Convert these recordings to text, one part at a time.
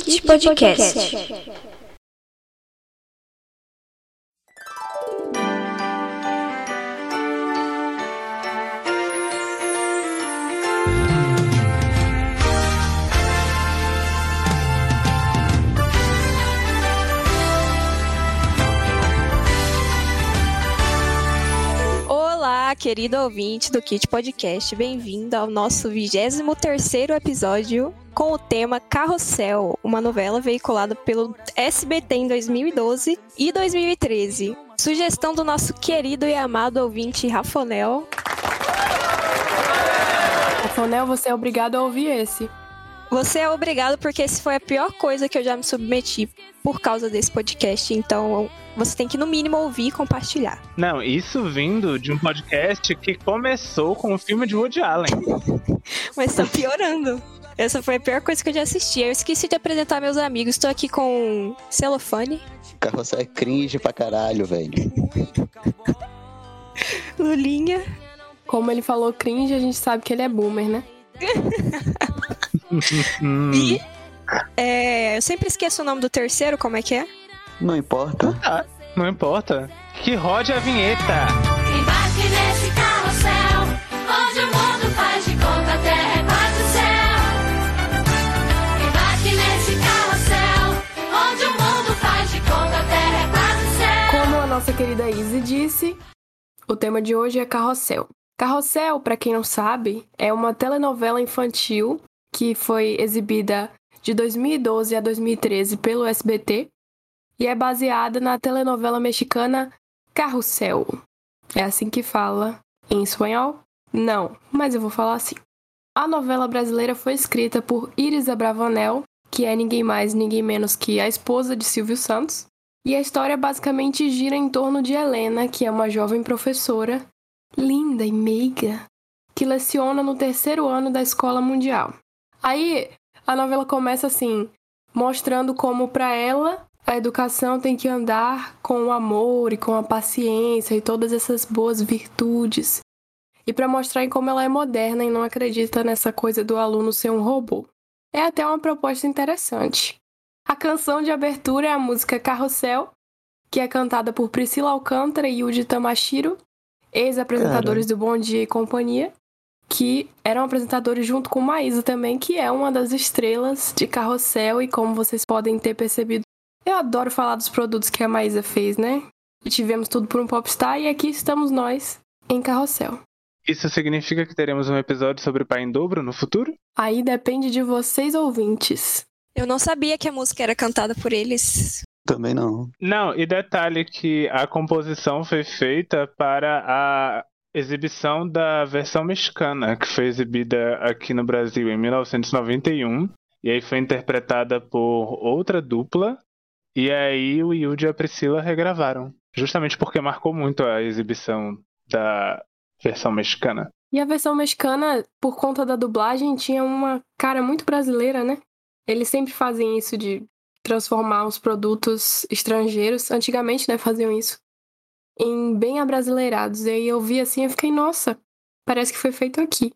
Kit Podcast. Querido ouvinte do Kit Podcast, bem-vindo ao nosso 23º episódio com o tema Carrossel, uma novela veiculada pelo SBT em 2012 e 2013. Sugestão do nosso querido e amado ouvinte Rafonel. Rafonel, você é obrigado a ouvir esse. Você é obrigado porque esse foi a pior coisa que eu já me submeti por causa desse podcast, então você tem que no mínimo ouvir e compartilhar. Não, isso vindo de um podcast que começou com o filme de Woody Allen. Mas tá piorando. Essa foi a pior coisa que eu já assisti. Eu esqueci de apresentar meus amigos. Estou aqui com celofane. Carrossel é cringe pra caralho, velho. Lulinha. Como ele falou cringe, a gente sabe que ele é boomer, né? Hum. E é, eu sempre esqueço o nome do terceiro, como é que é? Não importa. Ah, não importa. Que rode a vinheta. Embarque nesse carrossel, onde o mundo faz de conta a terra é quase o céu. Embarque nesse carrossel, onde o mundo faz de conta a terra é quase o céu. Como a nossa querida Izzy disse, o tema de hoje é Carrossel. Carrossel, pra quem não sabe, é uma telenovela infantil que foi exibida de 2012 a 2013 pelo SBT e é baseada na telenovela mexicana Carrossel. É assim que fala em espanhol? Não, mas eu vou falar assim. A novela brasileira foi escrita por Iris Abravanel, que é ninguém mais, ninguém menos que a esposa de Silvio Santos. E a história basicamente gira em torno de Helena, que é uma jovem professora, linda e meiga, que leciona no terceiro ano da escola mundial. Aí a novela começa assim, mostrando como para ela a educação tem que andar com o amor e com a paciência e todas essas boas virtudes. E para mostrar em como ela é moderna e não acredita nessa coisa do aluno ser um robô. É até uma proposta interessante. A canção de abertura é a música Carrossel, que é cantada por Priscila Alcântara e Yuji Tamashiro, ex-apresentadores do Bom Dia e Companhia, que eram apresentadores junto com Maísa também, que é uma das estrelas de Carrossel e como vocês podem ter percebido, eu adoro falar dos produtos que a Maísa fez, né? E tivemos tudo por um popstar e aqui estamos nós em Carrossel. Isso significa que teremos um episódio sobre Pai em Dobro no futuro? Aí depende de vocês ouvintes. Eu não sabia que a música era cantada por eles. Também não. Não, e detalhe que a composição foi feita para a exibição da versão mexicana, que foi exibida aqui no Brasil em 1991. E aí foi interpretada por outra dupla. E aí o Yudi e a Priscila regravaram. Justamente porque marcou muito a exibição da versão mexicana. E a versão mexicana, por conta da dublagem, tinha uma cara muito brasileira, né? Eles sempre fazem isso de transformar os produtos estrangeiros. Antigamente, né, faziam isso. Em bem abrasileirados. E aí eu vi assim e fiquei, nossa, parece que foi feito aqui.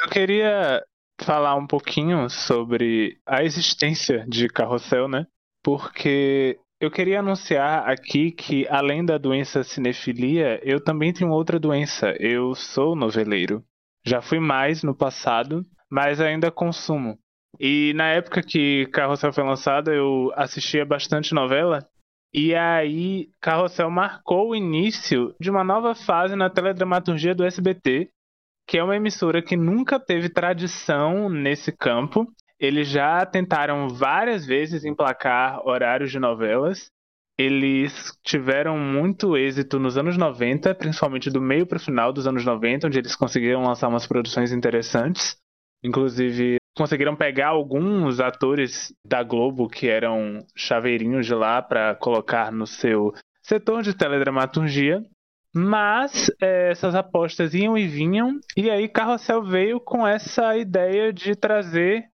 Eu queria falar um pouquinho sobre a existência de Carrossel, né? Porque eu queria anunciar aqui que, além da doença cinefilia, eu também tenho outra doença. Eu sou noveleiro. Já fui mais no passado, mas ainda consumo. E na época que Carrossel foi lançado, eu assistia bastante novela. E aí, Carrossel marcou o início de uma nova fase na teledramaturgia do SBT, que é uma emissora que nunca teve tradição nesse campo. Eles já tentaram várias vezes emplacar horários de novelas. Eles tiveram muito êxito nos anos 90, principalmente do meio para o final dos anos 90, onde eles conseguiram lançar umas produções interessantes. Inclusive, conseguiram pegar alguns atores da Globo que eram chaveirinhos de lá para colocar no seu setor de teledramaturgia. Mas é, essas apostas iam e vinham, e aí Carrossel veio com essa ideia de trazer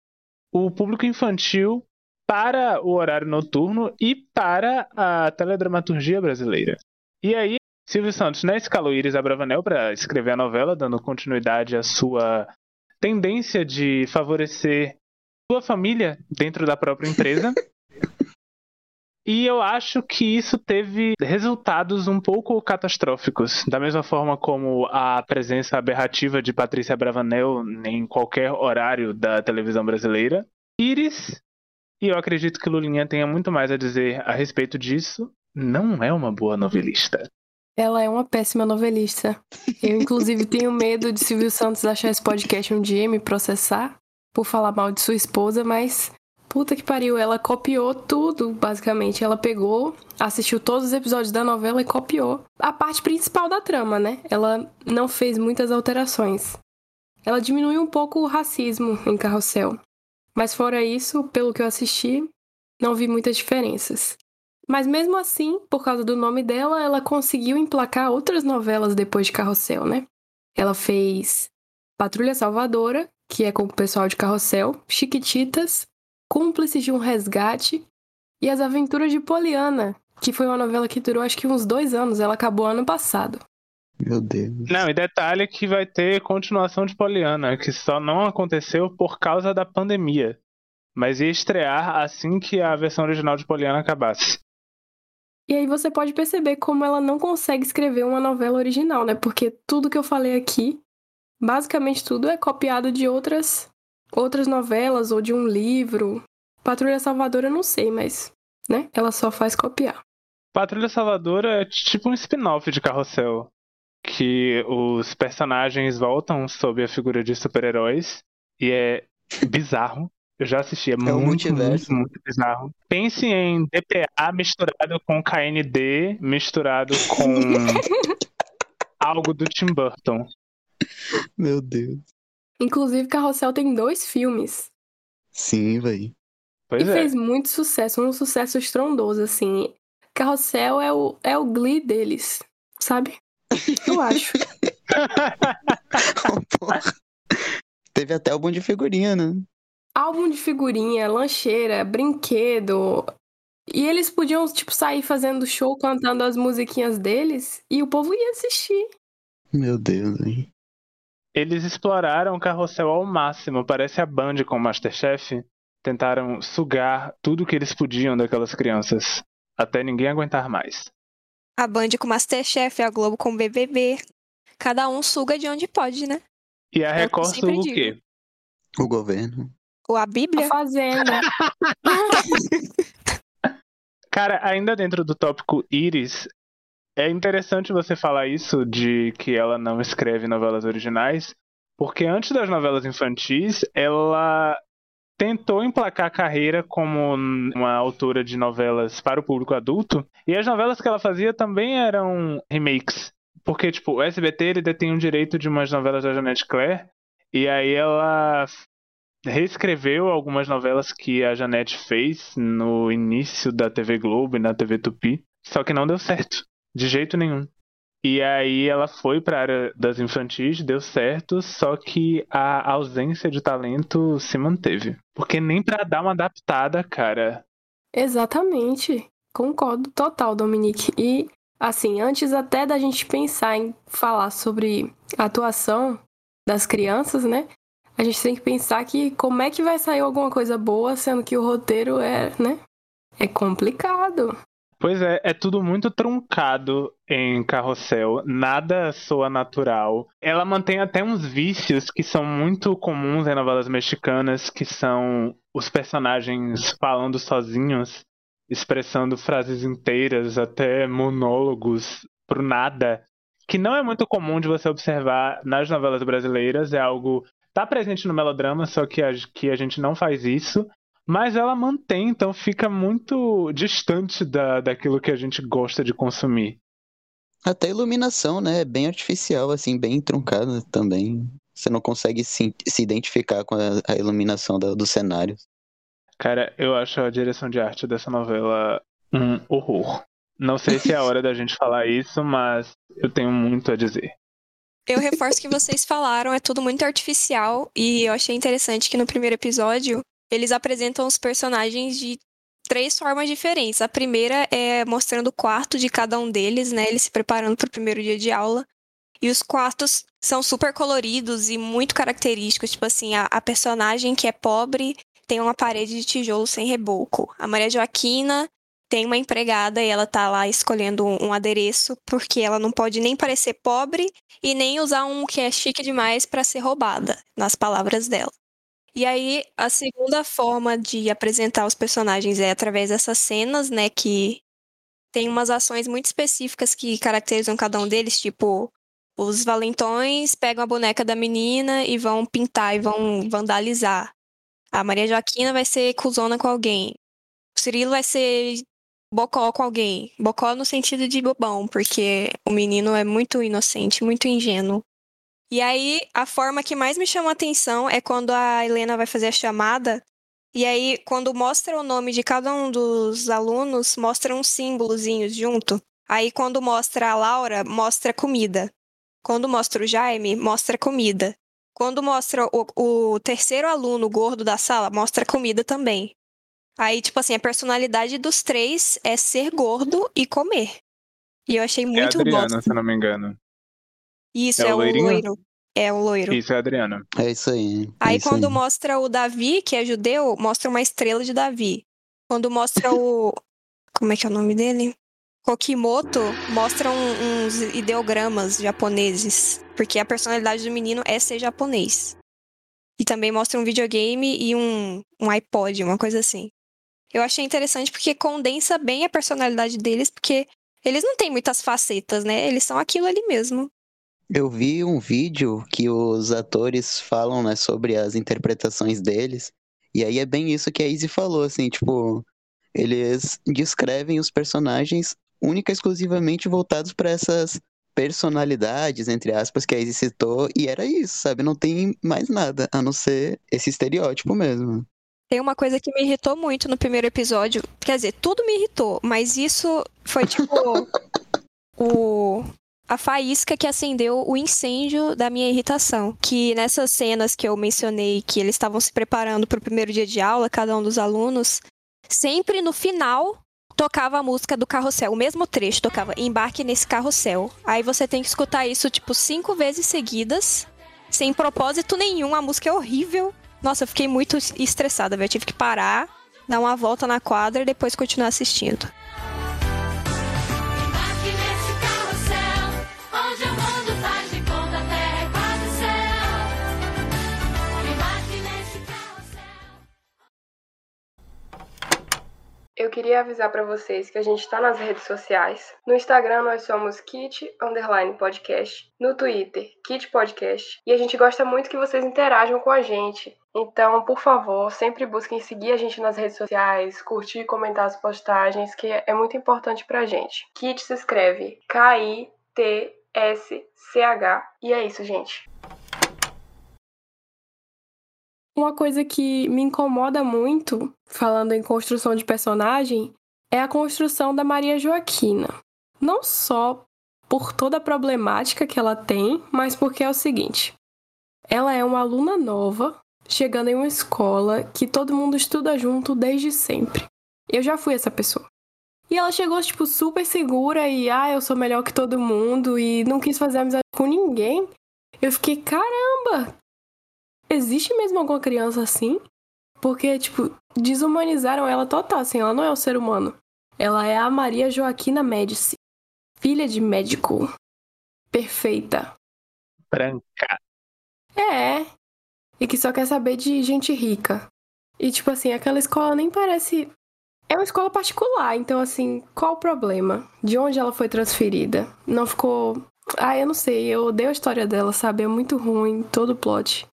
o público infantil para o horário noturno e para a teledramaturgia brasileira. E aí, Silvio Santos né, escalou Iris Abravanel para escrever a novela, dando continuidade à sua tendência de favorecer sua família dentro da própria empresa. E eu acho que isso teve resultados um pouco catastróficos. Da mesma forma como a presença aberrativa de Patrícia Bravanel em qualquer horário da televisão brasileira. Iris, e eu acredito que Lulinha tenha muito mais a dizer a respeito disso, não é uma boa novelista. Ela é uma péssima novelista. Eu, inclusive, tenho medo de Silvio Santos achar esse podcast um dia e me processar por falar mal de sua esposa, mas puta que pariu, ela copiou tudo, basicamente. Ela pegou, assistiu todos os episódios da novela e copiou a parte principal da trama, né? Ela não fez muitas alterações. Ela diminuiu um pouco o racismo em Carrossel. Mas fora isso, pelo que eu assisti, não vi muitas diferenças. Mas mesmo assim, por causa do nome dela, ela conseguiu emplacar outras novelas depois de Carrossel, né? Ela fez Patrulha Salvadora, que é com o pessoal de Carrossel, Chiquititas, Cúmplices de um Resgate e As Aventuras de Poliana, que foi uma novela que durou acho que uns dois anos, ela acabou ano passado. Meu Deus. Não, e detalhe que vai ter continuação de Poliana, que só não aconteceu por causa da pandemia. Mas ia estrear assim que a versão original de Poliana acabasse. E aí você pode perceber como ela não consegue escrever uma novela original, né? Porque tudo que eu falei aqui, basicamente tudo é copiado de outras outras novelas ou de um livro. Patrulha Salvadora eu não sei, mas, né? Ela só faz copiar. Patrulha Salvadora é tipo um spin-off de Carrossel. Que os personagens voltam sob a figura de super-heróis. E é bizarro. Eu já assisti, é, o muito, multiverso. muito, muito bizarro. Pense em DPA misturado com KND, misturado com algo do Tim Burton. Meu Deus. Inclusive, Carrossel tem dois filmes. Sim, véi. Pois e é. fez muito sucesso, um sucesso estrondoso, assim. Carrossel é o, é o Glee deles, sabe? Eu acho. Porra. Teve até álbum de figurinha, né? Álbum de figurinha, lancheira, brinquedo. E eles podiam, tipo, sair fazendo show, cantando as musiquinhas deles, e o povo ia assistir. Meu Deus, hein? Eles exploraram o carrossel ao máximo. Parece a Band com o Masterchef. Tentaram sugar tudo que eles podiam daquelas crianças. Até ninguém aguentar mais. A Band com Masterchef, a Globo com BBB. Cada um suga de onde pode, né? E a É o Record suga o quê? O governo. Ou a A Bíblia. Fazenda. Cara, ainda dentro do tópico Iris, é interessante você falar isso de que ela não escreve novelas originais, porque antes das novelas infantis, ela tentou emplacar a carreira como uma autora de novelas para o público adulto, e as novelas que ela fazia também eram remakes. Porque, tipo, o SBT ele detém o direito de umas novelas da Janete Claire, e aí ela reescreveu algumas novelas que a Janete fez no início da TV Globo e na TV Tupi, só que não deu certo, de jeito nenhum. E aí ela foi para a área das infantis, deu certo, só que a ausência de talento se manteve. Porque nem pra dar uma adaptada, cara. Exatamente. Concordo total, Dominique. E, assim, antes até da gente pensar em falar sobre a atuação das crianças, né? A gente tem que pensar que como é que vai sair alguma coisa boa, sendo que o roteiro é, né? É complicado. Pois é, é tudo muito truncado em Carrossel, nada soa natural. Ela mantém até uns vícios que são muito comuns em novelas mexicanas, que são os personagens falando sozinhos, expressando frases inteiras, até monólogos pro nada, que não é muito comum de você observar nas novelas brasileiras, é algo tá presente no melodrama, só que a, que a gente não faz isso. Mas ela mantém, então fica muito distante da, daquilo que a gente gosta de consumir. Até a iluminação, né? É bem artificial, assim, bem truncada também. Você não consegue se, se identificar com a, a iluminação da- dos cenários. Cara, eu acho a direção de arte dessa novela um horror. Não sei se é a hora da gente falar isso, mas eu tenho muito a dizer. Eu reforço o que vocês falaram, é tudo muito artificial. E eu achei interessante que no primeiro episódio eles apresentam os personagens de três formas diferentes. A primeira é mostrando o quarto de cada um deles, né? Eles se preparando para o primeiro dia de aula. E os quartos são super coloridos e muito característicos. Tipo assim, a, a personagem que é pobre tem uma parede de tijolo sem reboco. A Maria Joaquina tem uma empregada e ela tá lá escolhendo um, adereço porque ela não pode nem parecer pobre e nem usar um que é chique demais para ser roubada, nas palavras dela. E aí, a segunda forma de apresentar os personagens é através dessas cenas, né, que tem umas ações muito específicas que caracterizam cada um deles, tipo, os valentões pegam a boneca da menina e vão pintar e vão vandalizar. A Maria Joaquina vai ser cuzona com alguém. O Cirilo vai ser bocó com alguém. Bocó no sentido de bobão, porque o menino é muito inocente, muito ingênuo. E aí, a forma que mais me chama a atenção é quando a Helena vai fazer a chamada. E aí, quando mostra o nome de cada um dos alunos, mostra uns símbolozinhos junto. Aí, quando mostra a Laura, mostra comida. Quando mostra o Jaime, mostra comida. Quando mostra o, o terceiro aluno gordo da sala, mostra comida também. Aí, tipo assim, a personalidade dos três é ser gordo e comer. E eu achei É a muito Adriana, bosta. se eu não me engano. Isso, É é, o o loirinho? loiro. É o loiro. Isso é a Adriana. É isso aí. é Aí isso quando aí. mostra o Davi, que é judeu, mostra uma estrela de Davi. Quando mostra o. Como é que é o nome dele? Kokimoto, mostra um- uns ideogramas japoneses. Porque a personalidade do menino é ser japonês. E também mostra um videogame e um, um iPod, uma coisa assim. Eu achei interessante porque condensa bem a personalidade deles, porque eles não têm muitas facetas, né? Eles são aquilo ali mesmo. Eu vi um vídeo que os atores falam, né, sobre as interpretações deles. E aí é bem isso que a Izzy falou, assim, tipo, eles descrevem os personagens única e exclusivamente voltados para essas personalidades, entre aspas, que a Izzy citou, e era isso, sabe? Não tem mais nada, a não ser esse estereótipo mesmo. Tem uma coisa que me irritou muito no primeiro episódio. Quer dizer, tudo me irritou, mas isso foi tipo o a faísca que acendeu o incêndio da minha irritação. Que nessas cenas que eu mencionei que eles estavam se preparando para o primeiro dia de aula, cada um dos alunos, sempre no final tocava a música do carrossel, o mesmo trecho tocava embarque nesse carrossel. Aí você tem que escutar isso tipo cinco vezes seguidas, sem propósito nenhum, a música é horrível. Nossa, eu fiquei muito estressada, velho. Tive que parar, dar uma volta na quadra e depois continuar assistindo. Queria avisar pra vocês que a gente tá nas redes sociais. No Instagram nós somos Kit Podcast. No Twitter, Kit Podcast. E a gente gosta muito que vocês interajam com a gente. Então, por favor, sempre busquem seguir a gente nas redes sociais, curtir e comentar as postagens, que é muito importante pra gente. Kit se escreve K-I-T-S-C-H. E é isso, gente. Uma coisa que me incomoda muito, falando em construção de personagem, é a construção da Maria Joaquina. Não só por toda a problemática que ela tem, mas porque é o seguinte: ela é uma aluna nova, chegando em uma escola que todo mundo estuda junto desde sempre. Eu já fui essa pessoa. E ela chegou, tipo, super segura e, ah, eu sou melhor que todo mundo e não quis fazer amizade com ninguém. Eu fiquei, caramba, existe mesmo alguma criança assim? Porque, tipo, desumanizaram ela total, assim, ela não é um ser humano. Ela é a Maria Joaquina Médici, filha de médico. Perfeita. Branca. É. E que só quer saber de gente rica. E, tipo assim, aquela escola nem parece. É uma escola particular, então, assim, qual o problema? De onde ela foi transferida? Não ficou. Ah, eu não sei, eu odeio a história dela, sabe? É muito ruim, todo o plot.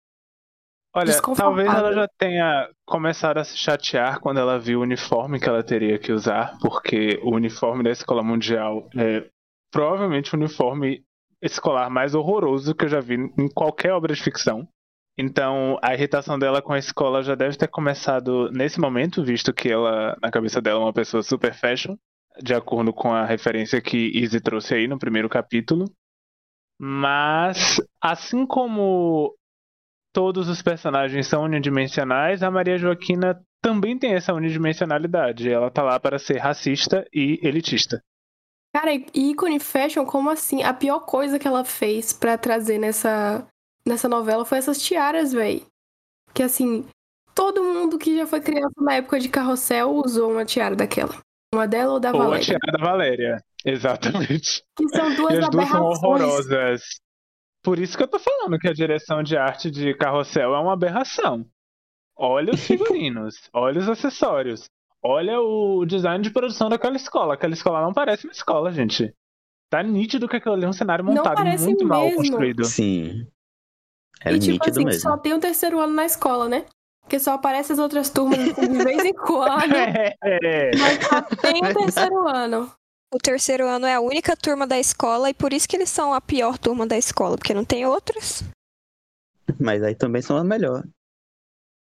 Olha, talvez ela já tenha começado a se chatear quando ela viu o uniforme que ela teria que usar, porque o uniforme da escola mundial é provavelmente o uniforme escolar mais horroroso que eu já vi em qualquer obra de ficção. Então, a irritação dela com a escola já deve ter começado nesse momento, visto que ela, na cabeça dela, é uma pessoa super fashion, de acordo com a referência que Izzy trouxe aí no primeiro capítulo. Mas, assim como todos os personagens são unidimensionais, a Maria Joaquina também tem essa unidimensionalidade. Ela tá lá para ser racista e elitista. Cara, e ícone fashion, como assim? A pior coisa que ela fez pra trazer nessa, nessa novela foi essas tiaras, véi. Que assim, Todo mundo que já foi criança na época de carrossel usou uma tiara daquela. Uma dela ou da Ou a Valéria. tiara da Valéria. Exatamente. Que são duas E as duas são horrorosas. Por isso que eu tô falando que a direção de arte de carrossel é uma aberração. Olha os figurinos, olha os acessórios, olha o design de produção daquela escola. Aquela escola não parece uma escola, gente. Tá nítido que aquilo ali é um cenário montado muito mal mesmo. construído. Sim. É e tipo nítido assim, mesmo. só tem o terceiro ano na escola, né? Porque só aparece as outras turmas de vez em quando. É, Mas só tem o terceiro ano. O terceiro ano é a única turma da escola e por isso que eles são a pior turma da escola, porque não tem outras. Mas aí também são a melhor.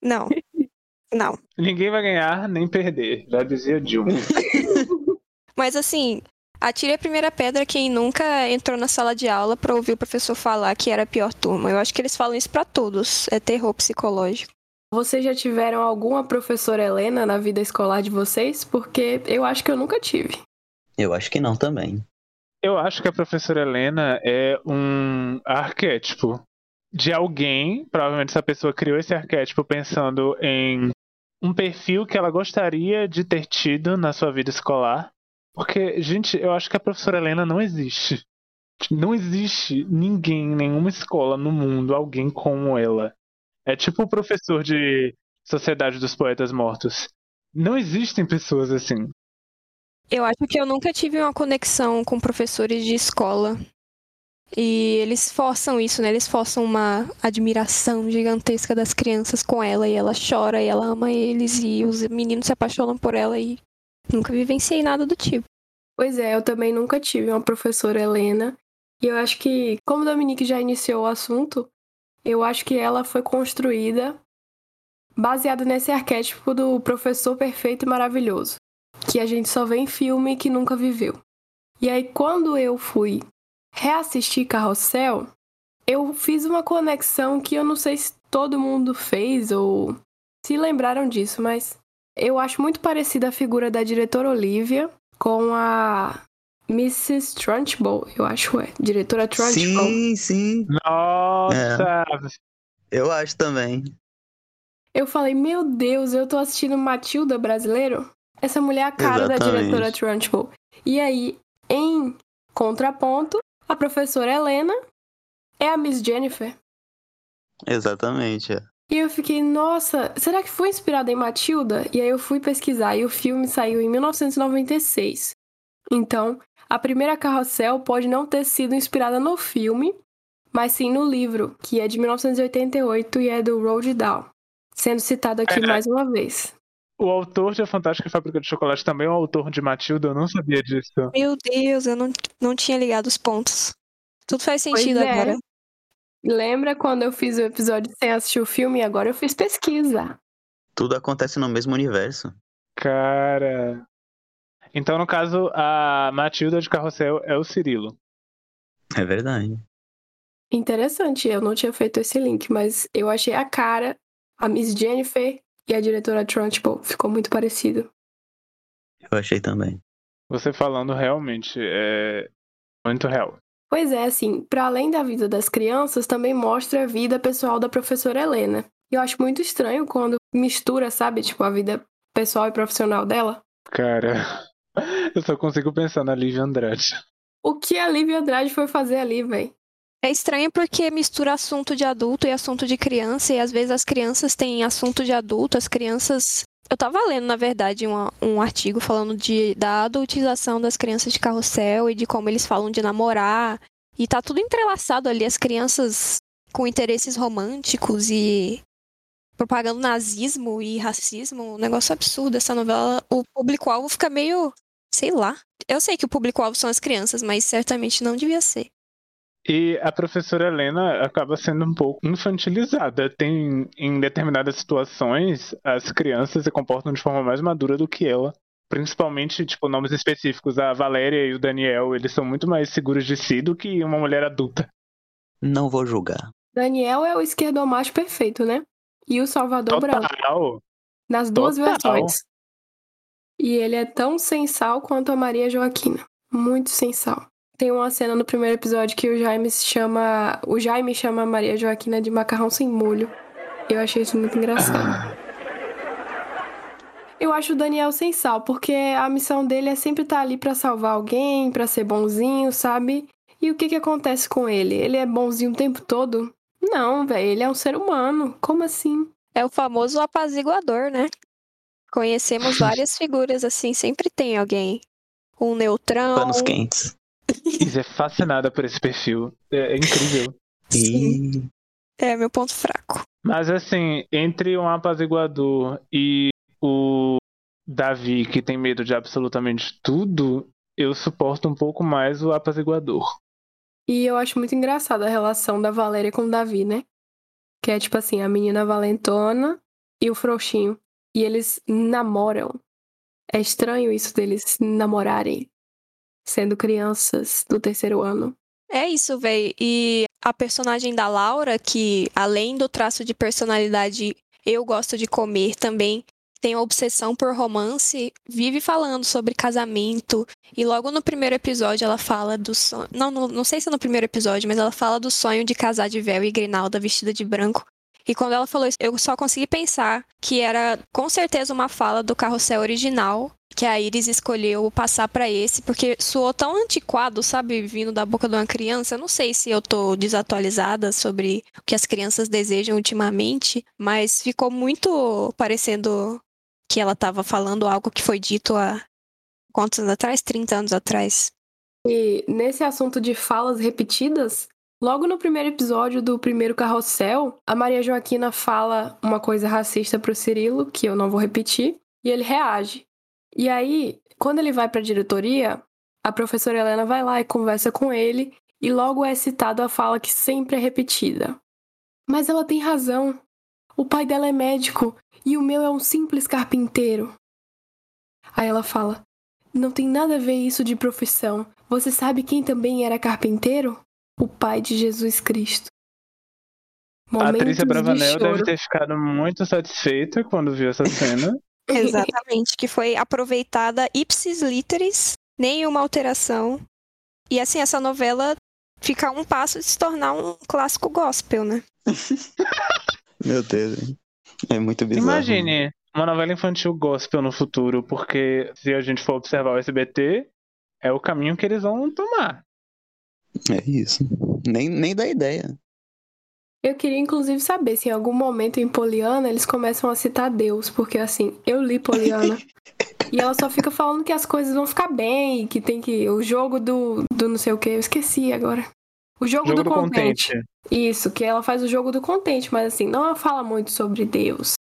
Não. Não. ninguém vai ganhar nem perder, já dizia Dilma. Mas assim, atire a primeira pedra quem nunca entrou na sala de aula pra ouvir o professor falar que era a pior turma. Eu acho que eles falam isso pra todos. É terror psicológico. Vocês já tiveram alguma professora Helena na vida escolar de vocês? Porque eu acho que eu nunca tive. Eu acho que não também. Eu acho que a professora Helena é um arquétipo de alguém, provavelmente essa pessoa criou esse arquétipo pensando em um perfil que ela gostaria de ter tido na sua vida escolar. Porque, gente, eu acho que a professora Helena não existe. Não existe ninguém, nenhuma escola no mundo, alguém como ela. É tipo o professor de Sociedade dos Poetas Mortos. Não existem pessoas assim. Eu acho que eu nunca tive uma conexão com professores de escola. E eles forçam isso, né? Eles forçam uma admiração gigantesca das crianças com ela. E ela chora e ela ama eles. E os meninos se apaixonam por ela. E nunca vivenciei nada do tipo. Pois é, eu também nunca tive uma professora Helena. E eu acho que, como Dominique já iniciou o assunto, eu acho que ela foi construída baseada nesse arquétipo do professor perfeito e maravilhoso, que a gente só vê em filme e que nunca viveu. E aí, quando eu fui reassistir Carrossel, eu fiz uma conexão que eu não sei se todo mundo fez ou se lembraram disso, mas eu acho muito parecida a figura da diretora Olivia com a Mrs. Trunchbull, eu acho, é. Diretora Trunchbull. Sim, sim. Nossa! Eu acho também. Eu falei, meu Deus, eu tô assistindo Matilda brasileiro? Essa mulher é a cara da Exatamente. diretora Trunchbull. E aí, em contraponto, a professora Helena é a Miss Jennifer. Exatamente. é. E eu fiquei, nossa, será que foi inspirada em Matilda? E aí eu fui pesquisar e o filme saiu em 1996. Então, a primeira carrossel pode não ter sido inspirada no filme, mas sim no livro, que é de 1988 e é do Roald Dahl, sendo citado aqui É. mais uma vez. O autor de A Fantástica Fábrica de Chocolate também é o autor de Matilda, eu não sabia disso. Meu Deus, eu não, não tinha ligado os pontos. Tudo faz Pois sentido é. agora. Lembra quando eu fiz o episódio sem assistir o filme e agora eu fiz pesquisa? Tudo acontece no mesmo universo. Cara. Então, no caso, a Matilda de Carrossel é o Cirilo. É verdade. Interessante, eu não tinha feito esse link, mas eu achei a cara, a Miss Jennifer e a diretora Trunchbull. Ficou muito parecido. Eu achei também. Você falando realmente é muito real. Pois é, assim, para além da vida das crianças, também mostra a vida pessoal da professora Helena. E eu acho muito estranho quando mistura, sabe, tipo, a vida pessoal e profissional dela. Cara, eu só consigo pensar na Lívia Andrade. O que a Lívia Andrade foi fazer ali, véi? É estranho porque mistura assunto de adulto e assunto de criança, e às vezes as crianças têm assunto de adulto, as crianças. Eu tava lendo, na verdade, um, um artigo falando de, da adultização das crianças de carrossel e de como eles falam de namorar. E tá tudo entrelaçado ali, as crianças com interesses românticos e propagando nazismo e racismo. Um negócio absurdo. Essa novela, o público-alvo fica meio. sei lá. Eu sei que o público-alvo são as crianças, mas certamente não devia ser. E a professora Helena acaba sendo um pouco infantilizada. Tem, em determinadas situações, as crianças se comportam de forma mais madura do que ela. Principalmente, tipo, nomes específicos. A Valéria e o Daniel, eles são muito mais seguros de si do que uma mulher adulta. Não vou julgar. Daniel é o esquerdomacho perfeito, né? E o Salvador Branco. Total. Nas duas Total. versões. E ele é tão sem sal quanto a Maria Joaquina. Muito sem sal. Tem uma cena no primeiro episódio que o Jaime chama. O Jaime chama a Maria Joaquina de macarrão sem molho. Eu achei isso muito engraçado. Eu acho o Daniel sem sal, porque a missão dele é sempre estar ali pra salvar alguém, pra ser bonzinho, sabe? E o que que acontece com ele? Ele é bonzinho o tempo todo? Não, velho, ele é um ser humano. Como assim? É o famoso apaziguador, né? Conhecemos várias figuras assim, sempre tem alguém. Um neutrão. Panos quentes. Isa é fascinada por esse perfil. É, é incrível. Sim. É meu ponto fraco. Mas assim, entre um apaziguador e o Davi, que tem medo de absolutamente tudo, eu suporto um pouco mais o apaziguador. E eu acho muito engraçada a relação da Valéria com o Davi, né? Que é tipo assim, a menina valentona e o frouxinho. E eles namoram. É estranho isso deles namorarem, sendo crianças do terceiro ano. É isso, véi. E a personagem da Laura, que além do traço de personalidade eu gosto de comer também, tem obsessão por romance, vive falando sobre casamento. E logo no primeiro episódio ela fala do sonho. Não, não, não sei se é no primeiro episódio, mas ela fala do sonho de casar de véu e Grinalda vestida de branco. E quando ela falou isso, eu só consegui pensar que era com certeza uma fala do carrossel original que a Iris escolheu passar pra esse, porque soou tão antiquado, sabe, vindo da boca de uma criança. Eu não sei se eu tô desatualizada sobre o que as crianças desejam ultimamente, mas ficou muito parecendo que ela tava falando algo que foi dito há quantos anos atrás? 30 anos atrás. E nesse assunto de falas repetidas, logo no primeiro episódio do primeiro carrossel, a Maria Joaquina fala uma coisa racista pro Cirilo, que eu não vou repetir, e ele reage. E aí, quando ele vai pra diretoria, a professora Helena vai lá e conversa com ele, e logo é citado a fala que sempre é repetida. Mas ela tem razão. O pai dela é médico e o meu é um simples carpinteiro. Aí ela fala: Não tem nada a ver isso de profissão. Você sabe quem também era carpinteiro? O pai de Jesus Cristo. A Momentos Patrícia de Bravanel deve choro. ter ficado muito satisfeita quando viu essa cena. Exatamente, que foi aproveitada ipsis literis, nenhuma alteração. E assim, essa novela fica a um passo de se tornar um clássico gospel, né? Meu Deus. hein? É muito bizarro. Imagine uma novela infantil gospel no futuro, porque se a gente for observar o SBT, é o caminho que eles vão tomar. É isso. Nem, nem dá ideia. Eu queria inclusive saber se em algum momento em Poliana eles começam a citar Deus, porque assim, eu li Poliana e ela só fica falando que as coisas vão ficar bem, que tem que. O jogo do, do não sei o que, eu esqueci agora. O jogo, Jogo do, do contente. contente. Isso, que ela faz o jogo do contente, mas assim, não fala muito sobre Deus.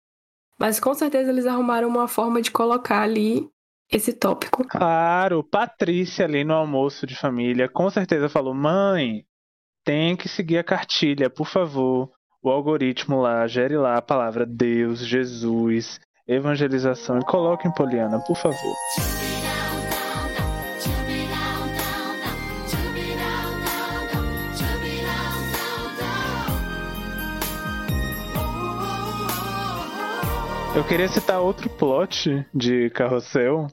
Mas com certeza eles arrumaram uma forma de colocar ali esse tópico. Claro, Patrícia ali no almoço de família com certeza falou: mãe, tem que seguir a cartilha, por favor. O algoritmo lá, gere lá a palavra Deus, Jesus, evangelização e coloque em Poliana, por favor. Eu queria citar outro plot de Carrossel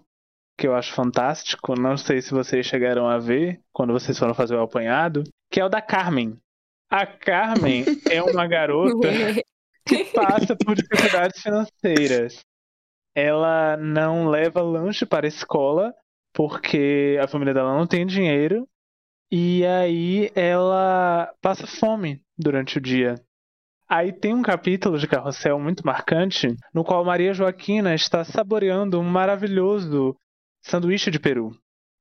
que eu acho fantástico. Não sei se vocês chegaram a ver quando vocês foram fazer o apanhado, que é o da Carmen. A Carmen é uma garota que passa por dificuldades financeiras. Ela não leva lanche para a escola porque a família dela não tem dinheiro. E aí ela passa fome durante o dia. Aí tem um capítulo de Carrossel muito marcante, no qual Maria Joaquina está saboreando um maravilhoso sanduíche de peru.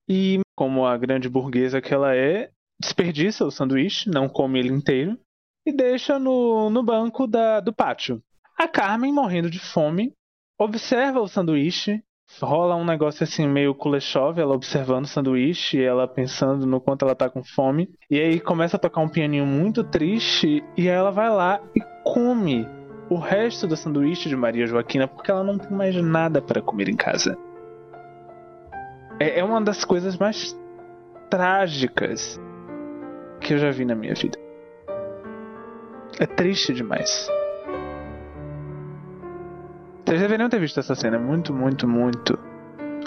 E, como a grande burguesa que ela é, desperdiça o sanduíche, não come ele inteiro, e deixa no, no banco da, do pátio. A Carmen, morrendo de fome, observa o sanduíche, rola um negócio assim meio Kuleshov, ela observando o sanduíche, ela pensando no quanto ela tá com fome, e aí começa a tocar um pianinho muito triste, e aí ela vai lá e come o resto do sanduíche de Maria Joaquina, porque ela não tem mais nada para comer em casa. É, é uma das coisas mais trágicas que eu já vi na minha vida. É triste demais. Vocês deveriam ter visto essa cena. É muito, muito, muito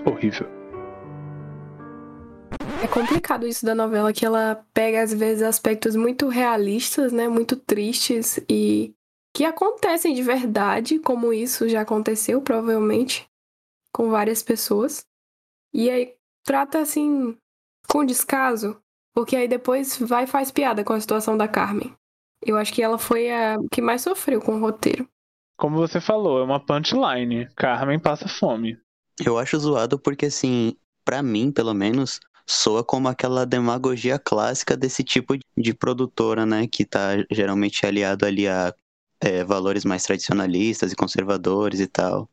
horrível. É complicado isso da novela, que ela pega, às vezes, aspectos muito realistas, né? Muito tristes e que acontecem de verdade, como isso já aconteceu, provavelmente. com várias pessoas. E aí trata assim com descaso, porque aí depois vai e faz piada com a situação da Carmen. Eu acho que ela foi a que mais sofreu com o roteiro. Como você falou, é uma punchline. Carmen passa fome. Eu acho zoado porque, assim, pra mim, pelo menos, soa como aquela demagogia clássica desse tipo de produtora, né? Que tá geralmente aliado ali a é, valores mais tradicionalistas e conservadores e tal.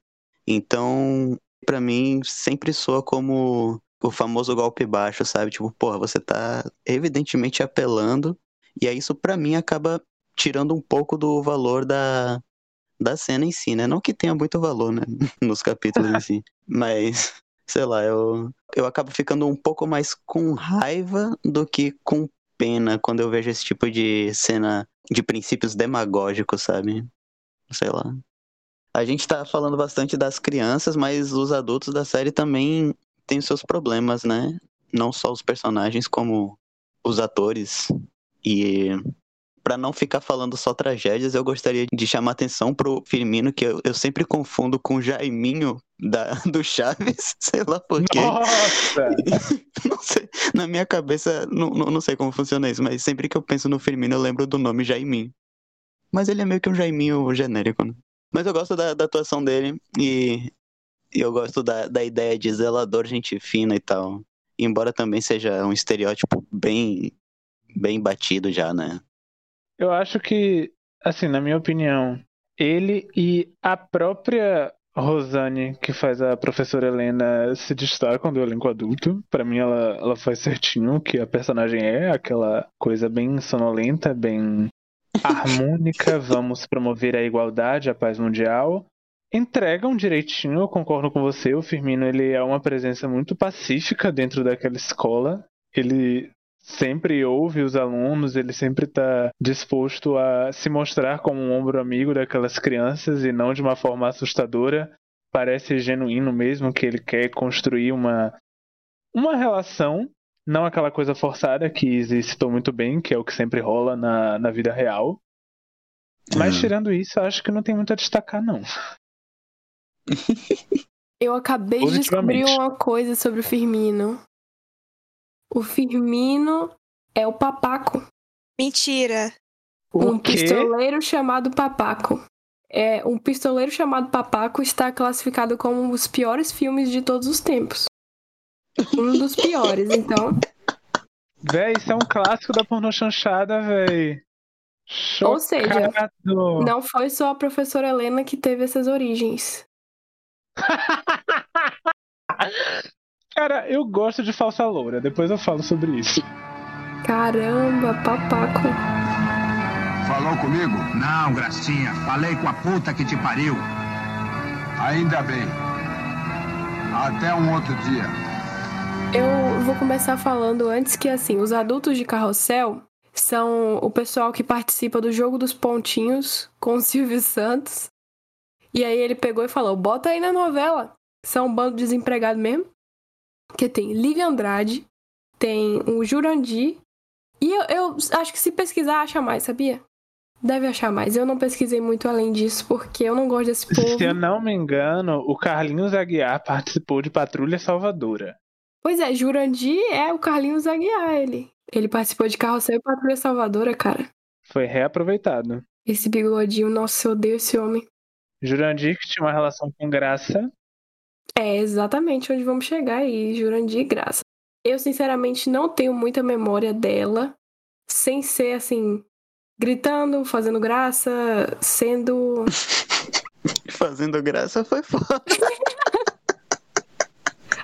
Então, pra mim, sempre soa como o famoso golpe baixo, sabe? Tipo, porra, você tá evidentemente apelando, e aí isso pra mim acaba tirando um pouco do valor da, da cena em si, né? Não que tenha muito valor, né? Nos capítulos em si. Mas, sei lá, eu, eu acabo ficando um pouco mais com raiva do que com pena quando eu vejo esse tipo de cena de princípios demagógicos, sabe? Sei lá. A gente tá falando bastante das crianças, mas os adultos da série também têm seus problemas, né? Não só os personagens, como os atores. E para não ficar falando só tragédias, eu gostaria de chamar atenção pro Firmino, que eu, eu sempre confundo com o Jaiminho da, do Chaves, sei lá por quê. Nossa! não sei, na minha cabeça, não, não, não sei como funciona isso, mas sempre que eu penso no Firmino, eu lembro do nome Jaiminho. Mas ele é meio que um Jaiminho genérico, né? Mas eu gosto da, da atuação dele e, eu gosto da, da ideia de zelador, gente fina e tal. Embora também seja um estereótipo bem, bem batido já, né? Eu acho que, assim, na minha opinião, ele e a própria Rosane, que faz a professora Helena, se destacam do elenco adulto. Pra mim, ela, ela faz certinho o que a personagem é, aquela coisa bem sonolenta, bem harmônica. Vamos promover a igualdade, a paz mundial. Entregam direitinho, eu concordo com você. O Firmino ele é uma presença muito pacífica dentro daquela escola. Ele sempre ouve os alunos, ele sempre está disposto a se mostrar como um ombro amigo daquelas crianças e não de uma forma assustadora. Parece genuíno mesmo que ele quer construir uma, uma relação, não aquela coisa forçada que Izzy citou muito bem, que é o que sempre rola na, na vida real. Mas Uhum. tirando isso, eu acho que não tem muito a destacar, não. Eu acabei de descobrir uma coisa sobre o Firmino. O Firmino é o Papaco, Mentira. O um quê? pistoleiro chamado Papaco. É, um pistoleiro chamado Papaco está classificado como um dos piores filmes de todos os tempos. Um dos piores, então. Véi, isso é um clássico da pornô chanchada, véi. Ou seja, Chocado. Não foi só a professora Helena que teve essas origens. Cara, eu gosto de falsa loura. Depois eu falo sobre isso. Caramba, Papaco. Falou comigo? Não, Gracinha, falei com a puta que te pariu. Ainda bem. Até um outro dia. Eu vou começar falando antes que, assim, os adultos de carrossel são o pessoal que participa do jogo dos pontinhos com o Silvio Santos. E aí ele pegou e falou: bota aí na novela. São um bando de desempregado mesmo. Que tem Lívia Andrade, tem o Jurandir. E eu, eu acho que se pesquisar, acha mais, sabia? Deve achar mais. Eu não pesquisei muito além disso, porque eu não gosto desse povo. Se eu não me engano, o Carlinhos Aguiar participou de Patrulha Salvadora. Pois é, Jurandir é o Carlinhos Aguiar, ele. Ele participou de Carrossel e Patrulha Salvadora, cara. Foi reaproveitado. Esse bigodinho, nossa, eu odeio esse homem. Jurandir, que tinha uma relação com Graça. É exatamente onde vamos chegar aí, Jurandir e Graça. Eu, sinceramente, não tenho muita memória dela, sem ser assim, gritando, fazendo graça, sendo. Fazendo graça foi foda.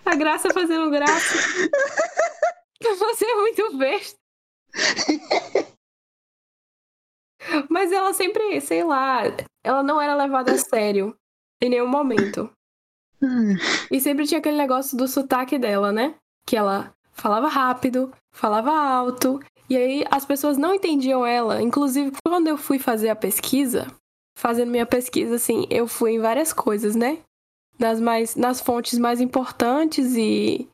A graça fazendo graça. Você é muito besta. Mas ela sempre, sei lá, ela não era levada a sério em nenhum momento. E sempre tinha aquele negócio do sotaque dela, né? Que ela falava rápido, falava alto, e aí as pessoas não entendiam ela. Inclusive, quando eu fui fazer a pesquisa, fazendo minha pesquisa, assim, eu fui em várias coisas, né? Nas, mais, nas fontes mais importantes e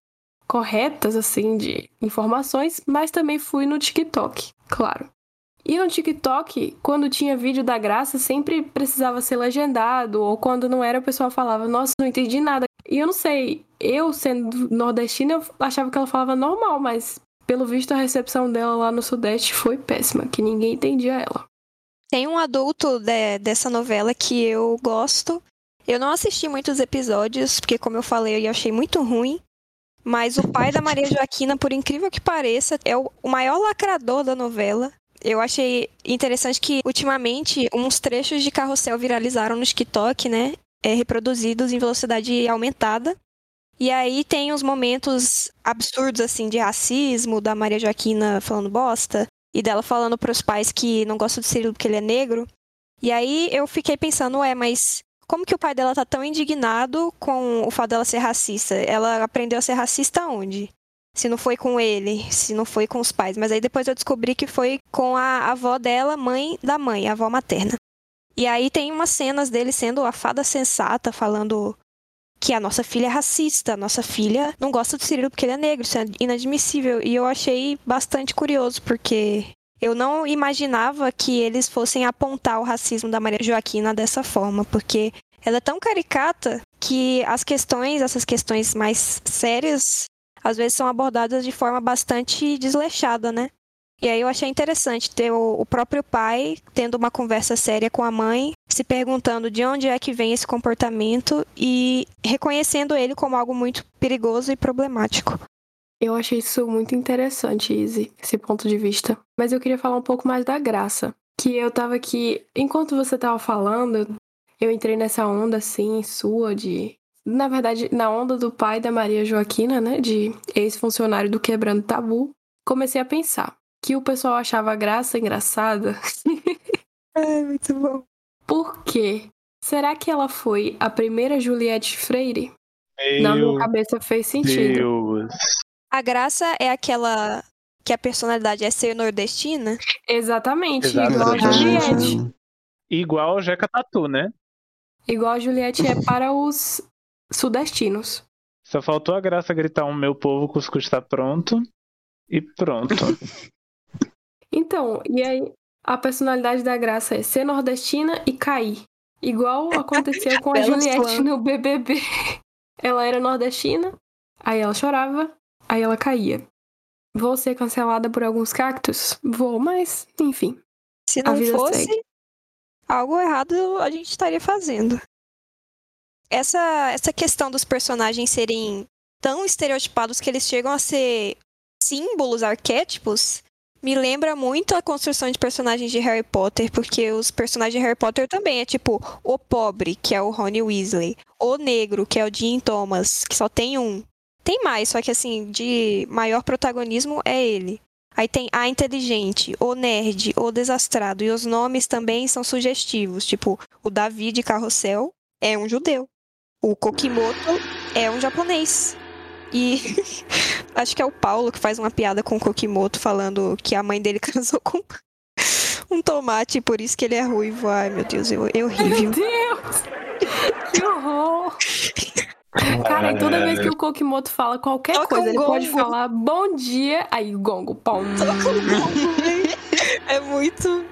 corretas, assim, de informações, mas também fui no TikTok, claro. E no TikTok, quando tinha vídeo da graça, sempre precisava ser legendado, ou quando não era, o pessoal falava, nossa, não entendi nada. E eu não sei, eu sendo nordestina, eu achava que ela falava normal, mas pelo visto a recepção dela lá no Sudeste foi péssima, que ninguém entendia ela. Tem um adulto de- dessa novela que eu gosto. Eu não assisti muitos episódios, porque, como eu falei, eu achei muito ruim. Mas o pai da Maria Joaquina, por incrível que pareça, é o maior lacrador da novela. Eu achei interessante que, ultimamente, uns trechos de carrossel viralizaram no TikTok, né? É, reproduzidos em velocidade aumentada. E aí tem uns momentos absurdos, assim, de racismo, da Maria Joaquina falando bosta, e dela falando pros pais que não gostam do Cirilo porque ele é negro. E aí eu fiquei pensando, ué, mas como que o pai dela tá tão indignado com o fato dela ser racista? Ela aprendeu a ser racista onde? Se não foi com ele, se não foi com os pais. Mas aí depois eu descobri que foi com a avó dela, mãe da mãe, a avó materna. E aí tem umas cenas dele sendo a fada sensata, falando que a nossa filha é racista, a nossa filha não gosta do Cirilo porque ele é negro, isso é inadmissível. E eu achei bastante curioso, porque eu não imaginava que eles fossem apontar o racismo da Maria Joaquina dessa forma, porque ela é tão caricata que as questões, essas questões mais sérias, às vezes são abordadas de forma bastante desleixada, né? E aí eu achei interessante ter o, próprio pai tendo uma conversa séria com a mãe, se perguntando de onde é que vem esse comportamento e reconhecendo ele como algo muito perigoso e problemático. Eu achei isso muito interessante, Izzy, esse ponto de vista. Mas eu queria falar um pouco mais da graça. Que eu tava aqui, enquanto você tava falando, eu entrei nessa onda assim, sua, de. Na verdade, na onda do pai da Maria Joaquina, né? De ex-funcionário do Quebrando Tabu. Comecei a pensar que o pessoal achava a graça engraçada. É, muito bom. Por quê? Será que ela foi a primeira Juliette Freire? Na Meu minha cabeça fez sentido. Deus. A graça é aquela que a personalidade é ser nordestina. Exatamente, Exatamente. igual a Juliette. Igual o Jeca Tatu, né? Igual a Juliette é para os sudestinos. Só faltou a graça gritar um meu povo cuscuz está pronto. E pronto. Então, e aí a personalidade da Graça é ser nordestina e cair. Igual aconteceu com a Juliette no BBB. Ela era nordestina, aí ela chorava, aí ela caía. Vou ser cancelada por alguns cactos? Vou, mas enfim. Se não fosse segue. algo errado, a gente estaria fazendo. Essa, essa questão dos personagens serem tão estereotipados que eles chegam a ser símbolos, arquétipos, me lembra muito a construção de personagens de Harry Potter, porque os personagens de Harry Potter também é tipo o pobre, que é o Rony Weasley, o negro, que é o Dean Thomas, que só tem um. Tem mais, só que assim, de maior protagonismo é ele. Aí tem a inteligente, o nerd, o desastrado. E os nomes também são sugestivos. Tipo, o Davi de Carrossel é um judeu. O Kokimoto é um japonês. E acho que é o Paulo que faz uma piada com o Kokimoto falando que a mãe dele casou com um tomate, por isso que ele é ruivo. Ai, meu Deus, eu, eu ri, Meu? Deus! Que horror! Cara, e toda vez que o Kokimoto fala qualquer Toca coisa, um ele pode gongo. falar bom dia, aí o gongo, pão. É muito,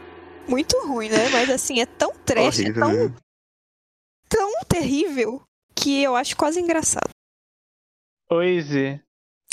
muito ruim, né? Mas assim, é tão trash, é tão né? tão terrível que eu acho quase engraçado. Oi, Izzy.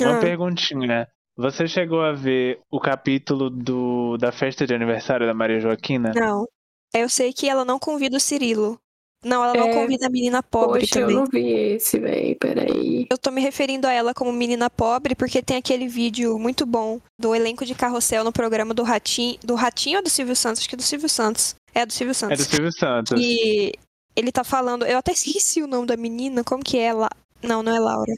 Uma Ah. perguntinha. Você chegou a ver o capítulo do, da festa de aniversário da Maria Joaquina? Não. Eu sei que ela não convida o Cirilo. Não, ela não É, convida a menina pobre Poxa, eu também. não vi esse, véi, peraí. Eu tô me referindo a ela como menina pobre porque tem aquele vídeo muito bom do elenco de carrossel no programa do Ratinho. Do Ratinho ou do Silvio Santos? Acho que é do Silvio Santos. É do Silvio É Santos. do Silvio Santos. E ele tá falando. Eu até esqueci o nome da menina. Como que é? La... Não, não é Laura.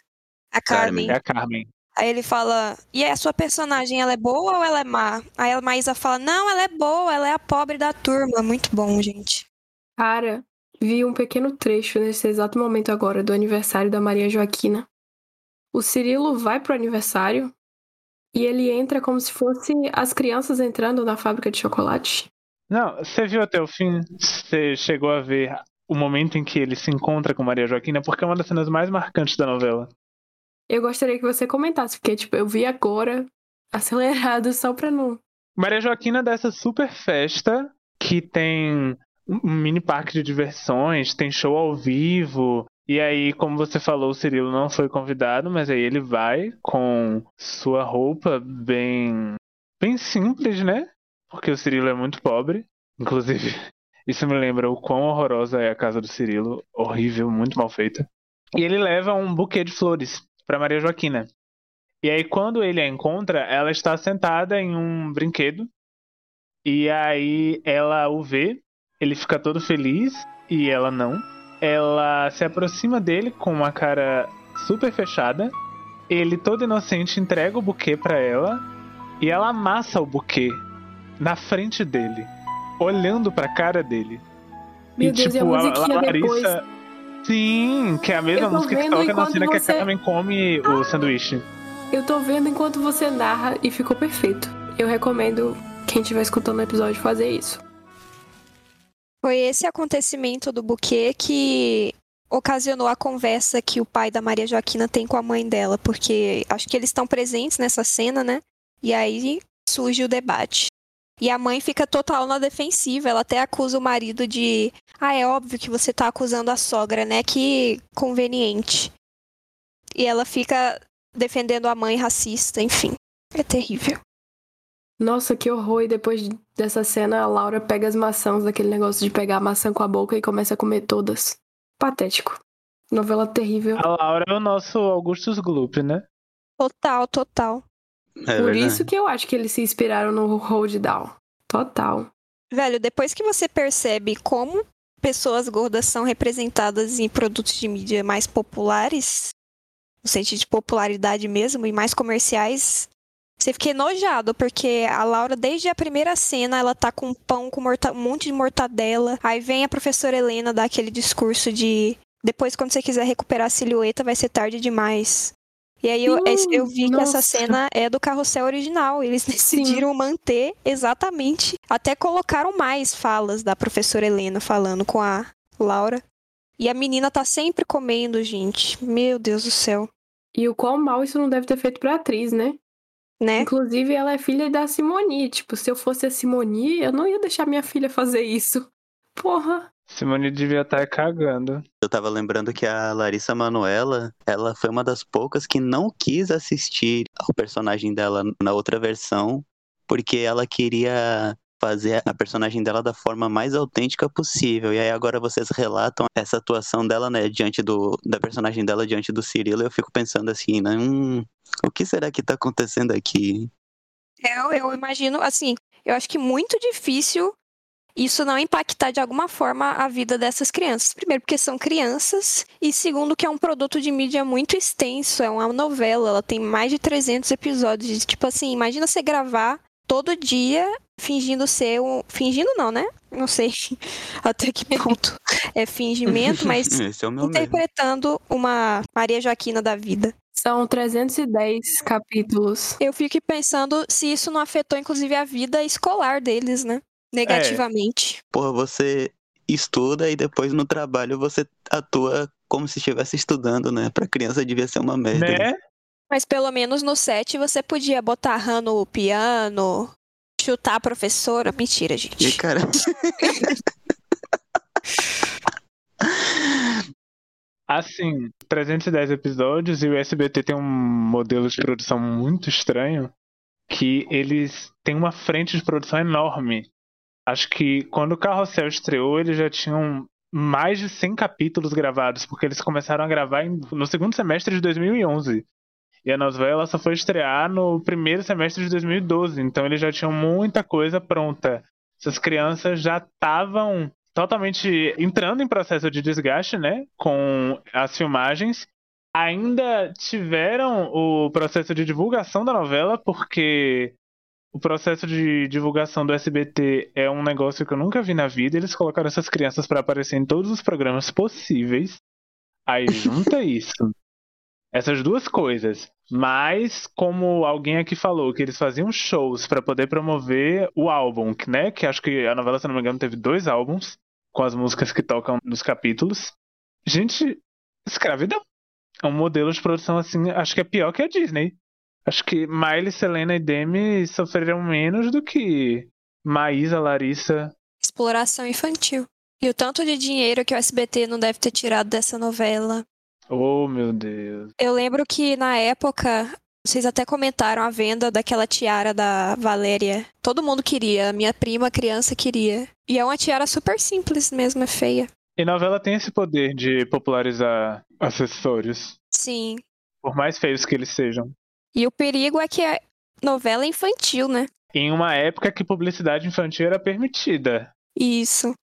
A Carmen. É a Carmen. Aí ele fala: E aí, a sua personagem, ela é boa ou ela é má? Aí a Maísa fala: Não, ela é boa, ela é a pobre da turma. Muito bom, gente. Cara, vi um pequeno trecho nesse exato momento agora do aniversário da Maria Joaquina. O Cirilo vai pro aniversário e ele entra como se fosse as crianças entrando na fábrica de chocolate. Não, você viu até o fim? Você chegou a ver o momento em que ele se encontra com Maria Joaquina? Porque é uma das cenas mais marcantes da novela. Eu gostaria que você comentasse, porque, tipo, eu vi agora, acelerado, só pra não. Maria Joaquina dá essa super festa que tem um mini parque de diversões, tem show ao vivo, E aí, como você falou, o Cirilo não foi convidado, mas aí ele vai com sua roupa bem bem simples, né? Porque o Cirilo é muito pobre. Inclusive, isso me lembra o quão horrorosa é a casa do Cirilo, horrível, muito mal feita. E ele leva um buquê de flores para Maria Joaquina. E aí, quando ele a encontra, ela está sentada em um brinquedo. E aí ela o vê, ele fica todo feliz e ela não. Ela se aproxima dele com uma cara super fechada. Ele, todo inocente, entrega o buquê para ela e ela amassa o buquê na frente dele, olhando pra cara dele. Meu e Deus, tipo, e a musiquinha depois. Sim, que é a mesma música que toca na cena que você- a Carmen come o sanduíche. Eu tô vendo enquanto você narra e ficou perfeito. Eu recomendo quem estiver escutando o episódio fazer isso. Foi esse acontecimento do buquê que ocasionou a conversa que o pai da Maria Joaquina tem com a mãe dela, porque acho que eles estão presentes nessa cena, né? E aí surge o debate. E a mãe fica total na defensiva, ela até acusa o marido de: "Ah, é óbvio que você tá acusando a sogra, né? Que conveniente". E ela fica defendendo a mãe racista, enfim. É terrível. Nossa, que horror. E depois dessa cena, a Laura pega as maçãs daquele negócio de pegar a maçã com a boca e começa a comer todas. Patético. Novela terrível. A Laura é o nosso Augustus Gloop, né? Total, total. É Por isso que eu acho que eles se inspiraram no Hold Down. Total. Velho, depois que você percebe como pessoas gordas são representadas em produtos de mídia mais populares, no sentido de popularidade mesmo, e mais comerciais, você fica enojado, porque a Laura, desde a primeira cena, ela tá com pão com um monte de mortadela. Aí vem a professora Helena dar aquele discurso de depois, quando você quiser recuperar a silhueta, vai ser tarde demais. E aí eu, Sim, eu vi que essa nossa. cena é do carrossel original. Eles decidiram manter exatamente. Até colocaram mais falas da professora Helena falando com a Laura. E a menina tá sempre comendo, gente. Meu Deus do céu. E o quão mal isso não deve ter feito pra atriz, né? Né? Inclusive, ela é filha da Simone. Tipo, se eu fosse a Simone, eu não ia deixar minha filha fazer isso. Porra. Simone devia estar cagando. Eu tava lembrando que a Larissa Manoela, ela foi uma das poucas que não quis assistir ao personagem dela na outra versão, porque ela queria fazer a personagem dela da forma mais autêntica possível. E aí agora vocês relatam essa atuação dela, né, diante do da personagem dela diante do Cirilo, eu fico pensando assim, né, hum, o que será que tá acontecendo aqui? Eu, eu imagino, assim, eu acho que muito difícil isso não impactar de alguma forma a vida dessas crianças. Primeiro, porque são crianças, e segundo, que é um produto de mídia muito extenso, é uma novela, ela tem mais de 300 episódios. Tipo assim, imagina você gravar todo dia fingindo ser um. Fingindo não, né? Não sei até que ponto é fingimento, mas é interpretando uma Maria Joaquina da vida. São 310 capítulos. Eu fico pensando se isso não afetou, inclusive, a vida escolar deles, né? Negativamente. Porra, você estuda e depois no trabalho você atua como se estivesse estudando, né? Pra criança devia ser uma merda. Né? Mas pelo menos no set você podia botar Han no piano, chutar a professora. Mentira, E, gente. cara, Assim, 310 episódios e o SBT tem um modelo de produção muito estranho que eles têm uma frente de produção enorme. Acho que quando o Carrossel estreou, eles já tinham mais de 100 capítulos gravados, porque eles começaram a gravar no segundo semestre de 2011. E a novela só foi estrear no primeiro semestre de 2012, então eles já tinham muita coisa pronta. Essas crianças já estavam totalmente entrando em processo de desgaste, né, com as filmagens. Ainda tiveram o processo de divulgação da novela, porque o processo de divulgação do SBT é um negócio que eu nunca vi na vida. Eles colocaram essas crianças para aparecer em todos os programas possíveis. Aí junta isso. Essas duas coisas. Mas, como alguém aqui falou, que eles faziam shows para poder promover o álbum, né? Que acho que a novela, se não me engano, teve dois álbuns com as músicas que tocam nos capítulos. Gente, escravidão. É um modelo de produção assim, acho que é pior que a Disney. Acho que Miley, Selena e Demi sofreram menos do que Maísa, Larissa. Exploração infantil. E o tanto de dinheiro que o SBT não deve ter tirado dessa novela. Oh, meu Deus. Eu lembro que na época, vocês até comentaram a venda daquela tiara da Valéria. Todo mundo queria, minha prima criança queria. E é uma tiara super simples mesmo, é feia. E novela tem esse poder de popularizar acessórios, Sim. por mais feios que eles sejam. E o perigo é que é novela infantil, né? Em uma época que publicidade infantil era permitida. Isso.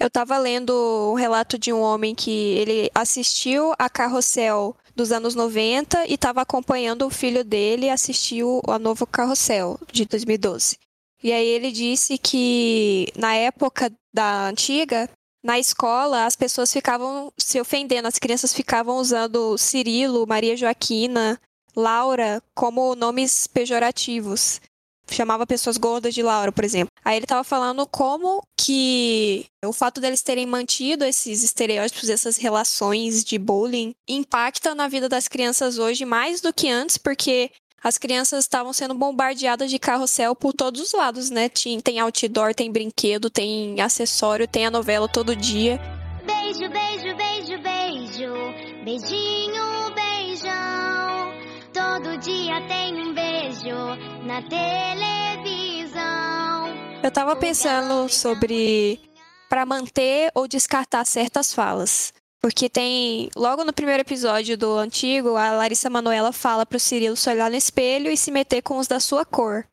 Eu tava lendo um relato de um homem que ele assistiu a Carrossel dos anos 90 e estava acompanhando o filho dele assistir o a novo Carrossel de 2012. E aí ele disse que na época da antiga, na escola, as pessoas ficavam se ofendendo, as crianças ficavam usando Cirilo, Maria Joaquina, Laura como nomes pejorativos. Chamava pessoas gordas de Laura, por exemplo. Aí ele tava falando como que o fato deles terem mantido esses estereótipos, essas relações de bullying, impacta na vida das crianças hoje mais do que antes, porque as crianças estavam sendo bombardeadas de carrossel por todos os lados, né? Tem, outdoor, tem brinquedo, tem acessório, tem a novela todo dia. Beijo, beijo, beijo, beijo. Beijinho. Todo dia tem um beijo na televisão. Eu tava pensando sobre para manter ou descartar certas falas. Porque tem, logo no primeiro episódio do antigo, a Larissa Manoela fala pro Cirilo se olhar no espelho e se meter com os da sua cor.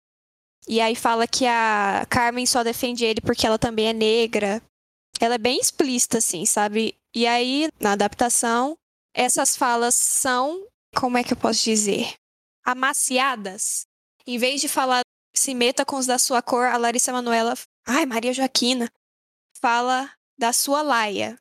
E aí fala que a Carmen só defende ele porque ela também é negra. Ela é bem explícita, assim, sabe? E aí, na adaptação, essas falas são, como é que eu posso dizer? Amaciadas. Em vez de falar se meta com os da sua cor, a Larissa Manoela, ai, Maria Joaquina, fala da sua laia.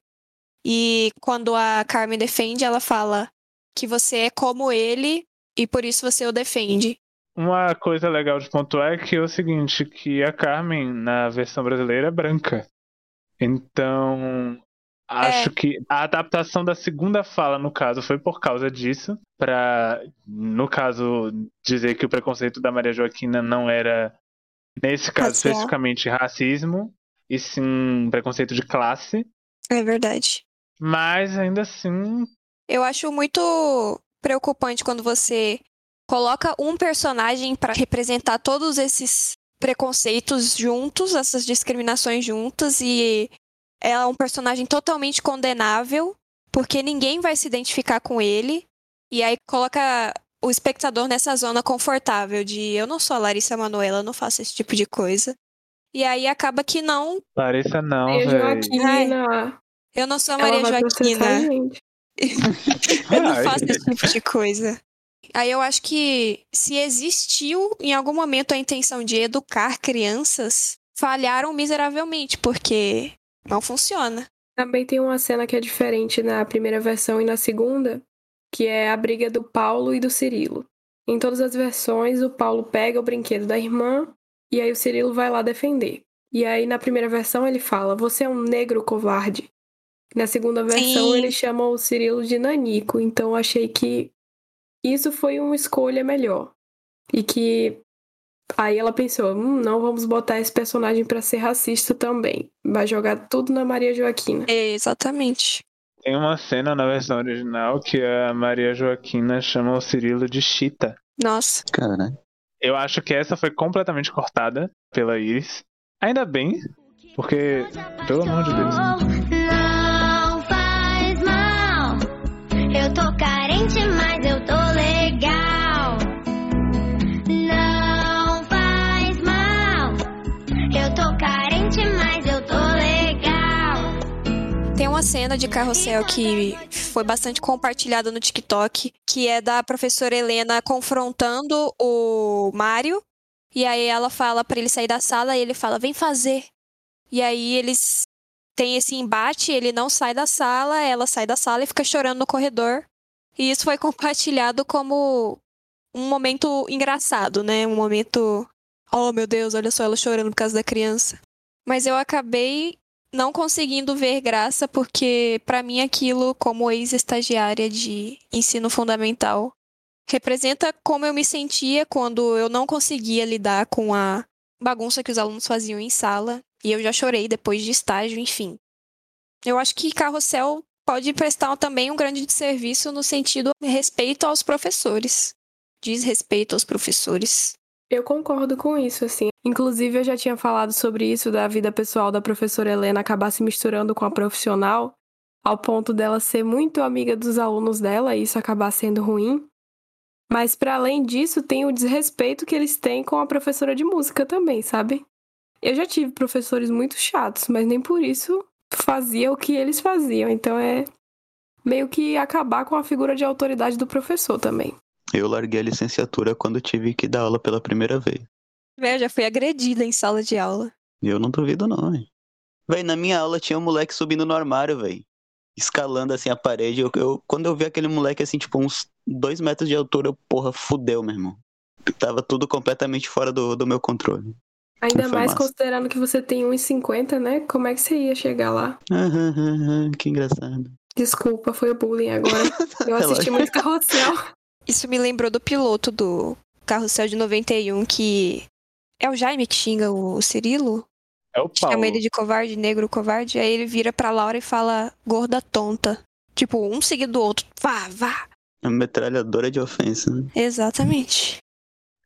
E quando a Carmen defende, ela fala que você é como ele e por isso você o defende. Uma coisa legal de pontuar é que é o seguinte, que a Carmen, na versão brasileira, é branca. Então, acho que a adaptação da segunda fala, no caso, foi por causa disso. Pra, no caso, dizer que o preconceito da Maria Joaquina não era, nesse caso Racial. especificamente, racismo, e sim preconceito de classe. É verdade. Mas ainda assim, Eu acho muito preocupante quando você coloca um personagem para representar todos esses preconceitos juntos, essas discriminações juntas, e é um personagem totalmente condenável, porque ninguém vai se identificar com ele, e aí coloca o espectador nessa zona confortável de eu não sou a Larissa Manoela, eu não faço esse tipo de coisa. E aí acaba que não, Larissa não. Joaquina. eu não sou a Ela Maria Joaquina. Eu não faço esse tipo de coisa. Aí eu acho que se existiu em algum momento a intenção de educar crianças, falharam miseravelmente, porque não funciona. Também tem uma cena que é diferente na primeira versão e na segunda, que é a briga do Paulo e do Cirilo. Em todas as versões, o Paulo pega o brinquedo da irmã e aí o Cirilo vai lá defender. E aí na primeira versão ele fala: "Você é um negro covarde". Na segunda versão Sim. ele chama o Cirilo de nanico, então eu achei que isso foi uma escolha melhor. E que aí ela pensou: hum, não vamos botar esse personagem pra ser racista também. Vai jogar tudo na Maria Joaquina. É, exatamente. Tem uma cena na versão original que a Maria Joaquina chama o Cirilo de Chita. Nossa. Cara, Eu acho que essa foi completamente cortada pela Iris. Ainda bem, porque, pelo amor de Deus. Não faz mal. Eu tô carente, uma cena de carrossel que foi bastante compartilhada no TikTok, que é da professora Helena confrontando o Mário. E aí ela fala pra ele sair da sala e ele fala: "Vem fazer". E aí eles têm esse embate, ele não sai da sala, ela sai da sala e fica chorando no corredor. E isso foi compartilhado como um momento engraçado, né? Um momento, oh meu Deus, olha só ela chorando por causa da criança. Mas eu acabei não conseguindo ver graça porque pra mim aquilo como ex-estagiária de ensino fundamental representa como eu me sentia quando eu não conseguia lidar com a bagunça que os alunos faziam em sala e eu já chorei depois de estágio, enfim. Eu acho que carrossel pode prestar também um grande serviço no sentido de respeito aos professores. Desrespeito aos professores. Eu concordo com isso, assim. Inclusive, eu já tinha falado sobre isso da vida pessoal da professora Helena acabar se misturando com a profissional, ao ponto dela ser muito amiga dos alunos dela e isso acabar sendo ruim. Mas, para além disso, tem o desrespeito que eles têm com a professora de música também, sabe? Eu já tive professores muito chatos, mas nem por isso fazia o que eles faziam. Então, é meio que acabar com a figura de autoridade do professor também. Eu larguei a licenciatura quando tive que dar aula pela primeira vez. Véi, eu já fui agredida em sala de aula. Eu não duvido, não, velho. Véi, na minha aula tinha um moleque subindo no armário, velho. Escalando assim a parede. Eu, eu- quando eu vi aquele moleque assim, tipo, uns dois metros de altura, eu, porra, fudeu, meu irmão. Tava tudo completamente fora do, do meu controle. Ainda mais massa. considerando que você tem 1,50, né? Como é que você ia chegar lá? Aham, aham, que engraçado. Desculpa, foi o bullying agora. Eu assisti muito carrossel. Isso me lembrou do piloto do Carrossel de 91, que é o Jaime que xinga o Cirilo. É o Paulo. Chama ele de covarde, negro covarde. Aí ele vira pra Laura e fala gorda tonta. Tipo, um seguido do outro. Vá, vá. Uma metralhadora de ofensa. né? Exatamente.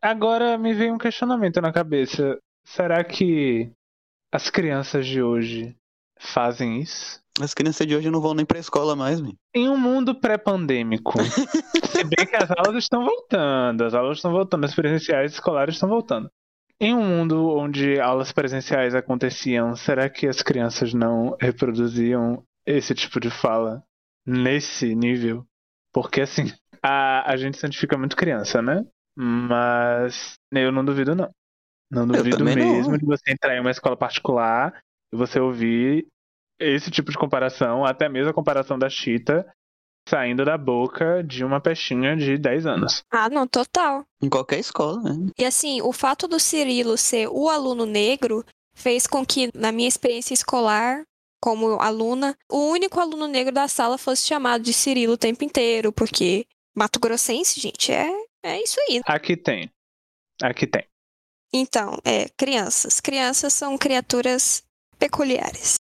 Agora me veio um questionamento na cabeça. Será que as crianças de hoje fazem isso? As crianças de hoje não vão nem pra escola mais, velho. Em um mundo pré-pandêmico, se bem que as aulas estão voltando, as aulas estão voltando, as presenciais escolares estão voltando. Em um mundo onde aulas presenciais aconteciam, será que as crianças não reproduziam esse tipo de fala nesse nível? Porque assim, a, a gente se identifica muito criança, né? Mas eu não duvido, não. Não duvido também não. mesmo de você entrar em uma escola particular e você ouvir esse tipo de comparação, até mesmo a comparação da Chita saindo da boca de uma peixinha de 10 anos. Ah, não, total. Em qualquer escola, né? E assim, o fato do Cirilo ser o aluno negro fez com que, na minha experiência escolar, como aluna, o único aluno negro da sala fosse chamado de Cirilo o tempo inteiro, porque Mato Grossense, gente, é, é isso aí. Aqui tem. Aqui tem. Então, é, crianças. Crianças são criaturas peculiares.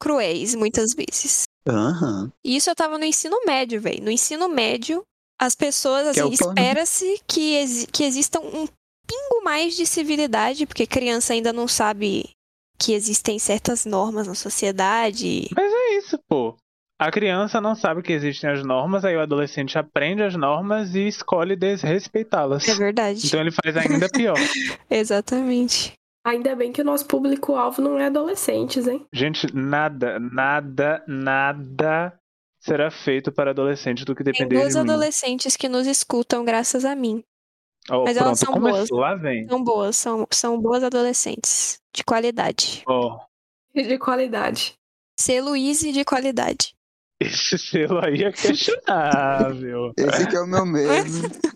Cruéis, muitas vezes. Aham. E isso eu tava no ensino médio, velho. No ensino médio, as pessoas, é assim, plano. espera-se que, exi- que exista um pingo mais de civilidade, porque criança ainda não sabe que existem certas normas na sociedade. Mas é isso, pô. A criança não sabe que existem as normas, aí o adolescente aprende as normas e escolhe desrespeitá-las. É verdade. Então ele faz ainda pior. Exatamente. Ainda bem que o nosso público-alvo não é adolescentes, hein? Gente, nada, nada, nada será feito para adolescente do que Tem depender duas de mim. adolescentes que nos escutam graças a mim. Ó, mas elas pronto, são boas. começou, lá vem. São boas, são, são boas adolescentes. De qualidade. Ó, De qualidade. Selo Easy de qualidade. esse selo aí é questionável. Esse que é o meu medo.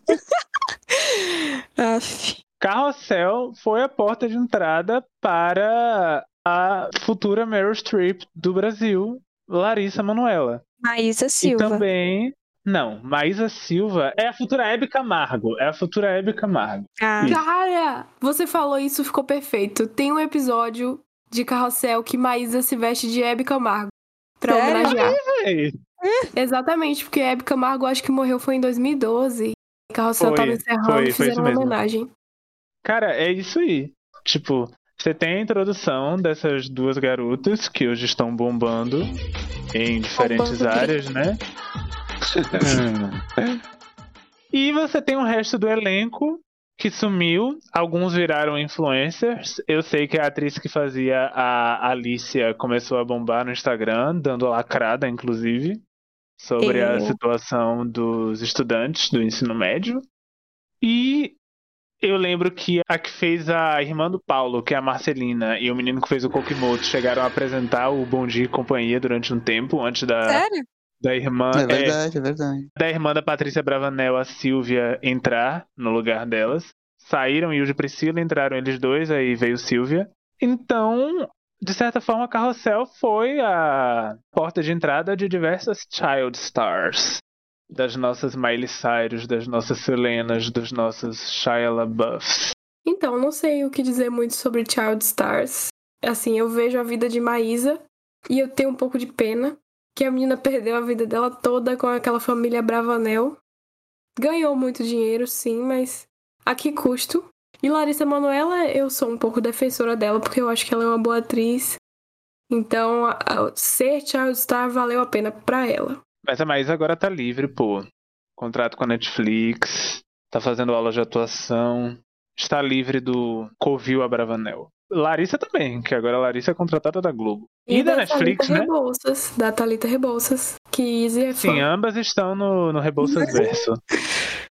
Aff. Carrossel foi a porta de entrada para a futura Meryl Streep do Brasil, Larissa Manoela. Maísa E Silva. também. Não, Maísa Silva é a futura Hebe Camargo. É a futura Hebe Camargo. Ah, Isso. Cara, você falou isso, ficou perfeito. Tem um episódio de Carrossel que Maísa se veste de Hebe Camargo. Pra Sério? homenagear. Ei, Exatamente, porque Hebe Camargo acho que morreu foi em 2012. Carrossel Foi, tava encerrando foi, e fizeram uma mesmo. homenagem. Cara, é isso aí. Tipo, você tem a introdução dessas duas garotas que hoje estão bombando em diferentes Bombando áreas, né? E você tem o resto do elenco que sumiu. Alguns viraram influencers. Eu sei que a atriz que fazia a Alicia começou a bombar no Instagram, dando lacrada, inclusive, sobre a Eu. situação dos estudantes do ensino médio. E eu lembro que a que fez a irmã do Paulo, que é a Marcelina, e o menino que fez o Kokimoto chegaram a apresentar o Bom Dia e Companhia durante um tempo, antes da, sério? da irmã. É é, verdade, é verdade. da irmã da Patrícia Bravanel, a Silvia, entrar no lugar delas. Saíram Yuri e Priscila, entraram eles dois, aí veio Silvia. Então, de certa forma, Carrossel foi a porta de entrada de diversas child stars. Das nossas Miley Cyrus, das nossas Selenas, dos nossos Shia LaBeoufs. Então, não sei o que dizer muito sobre Child Stars. Assim, eu vejo a vida de Maísa E eu tenho um pouco de pena que a menina perdeu a vida dela toda com aquela família Bravanel. Ganhou muito dinheiro, sim, mas a que custo? E Larissa Manoela, eu sou um pouco defensora dela, porque eu acho que ela é uma boa atriz. Então, ser Child Star valeu a pena pra ela. Mas a Maísa agora tá livre, pô. Contrato com a Netflix, tá fazendo aula de atuação, está livre do Covil a Bravanel. Larissa também, que agora a Larissa é contratada da Globo. E, da, Netflix, Thalita né? Rebouças, da Thalita Rebouças, que Izzy é fã. Sim, ambas estão no, no Rebouças Verso.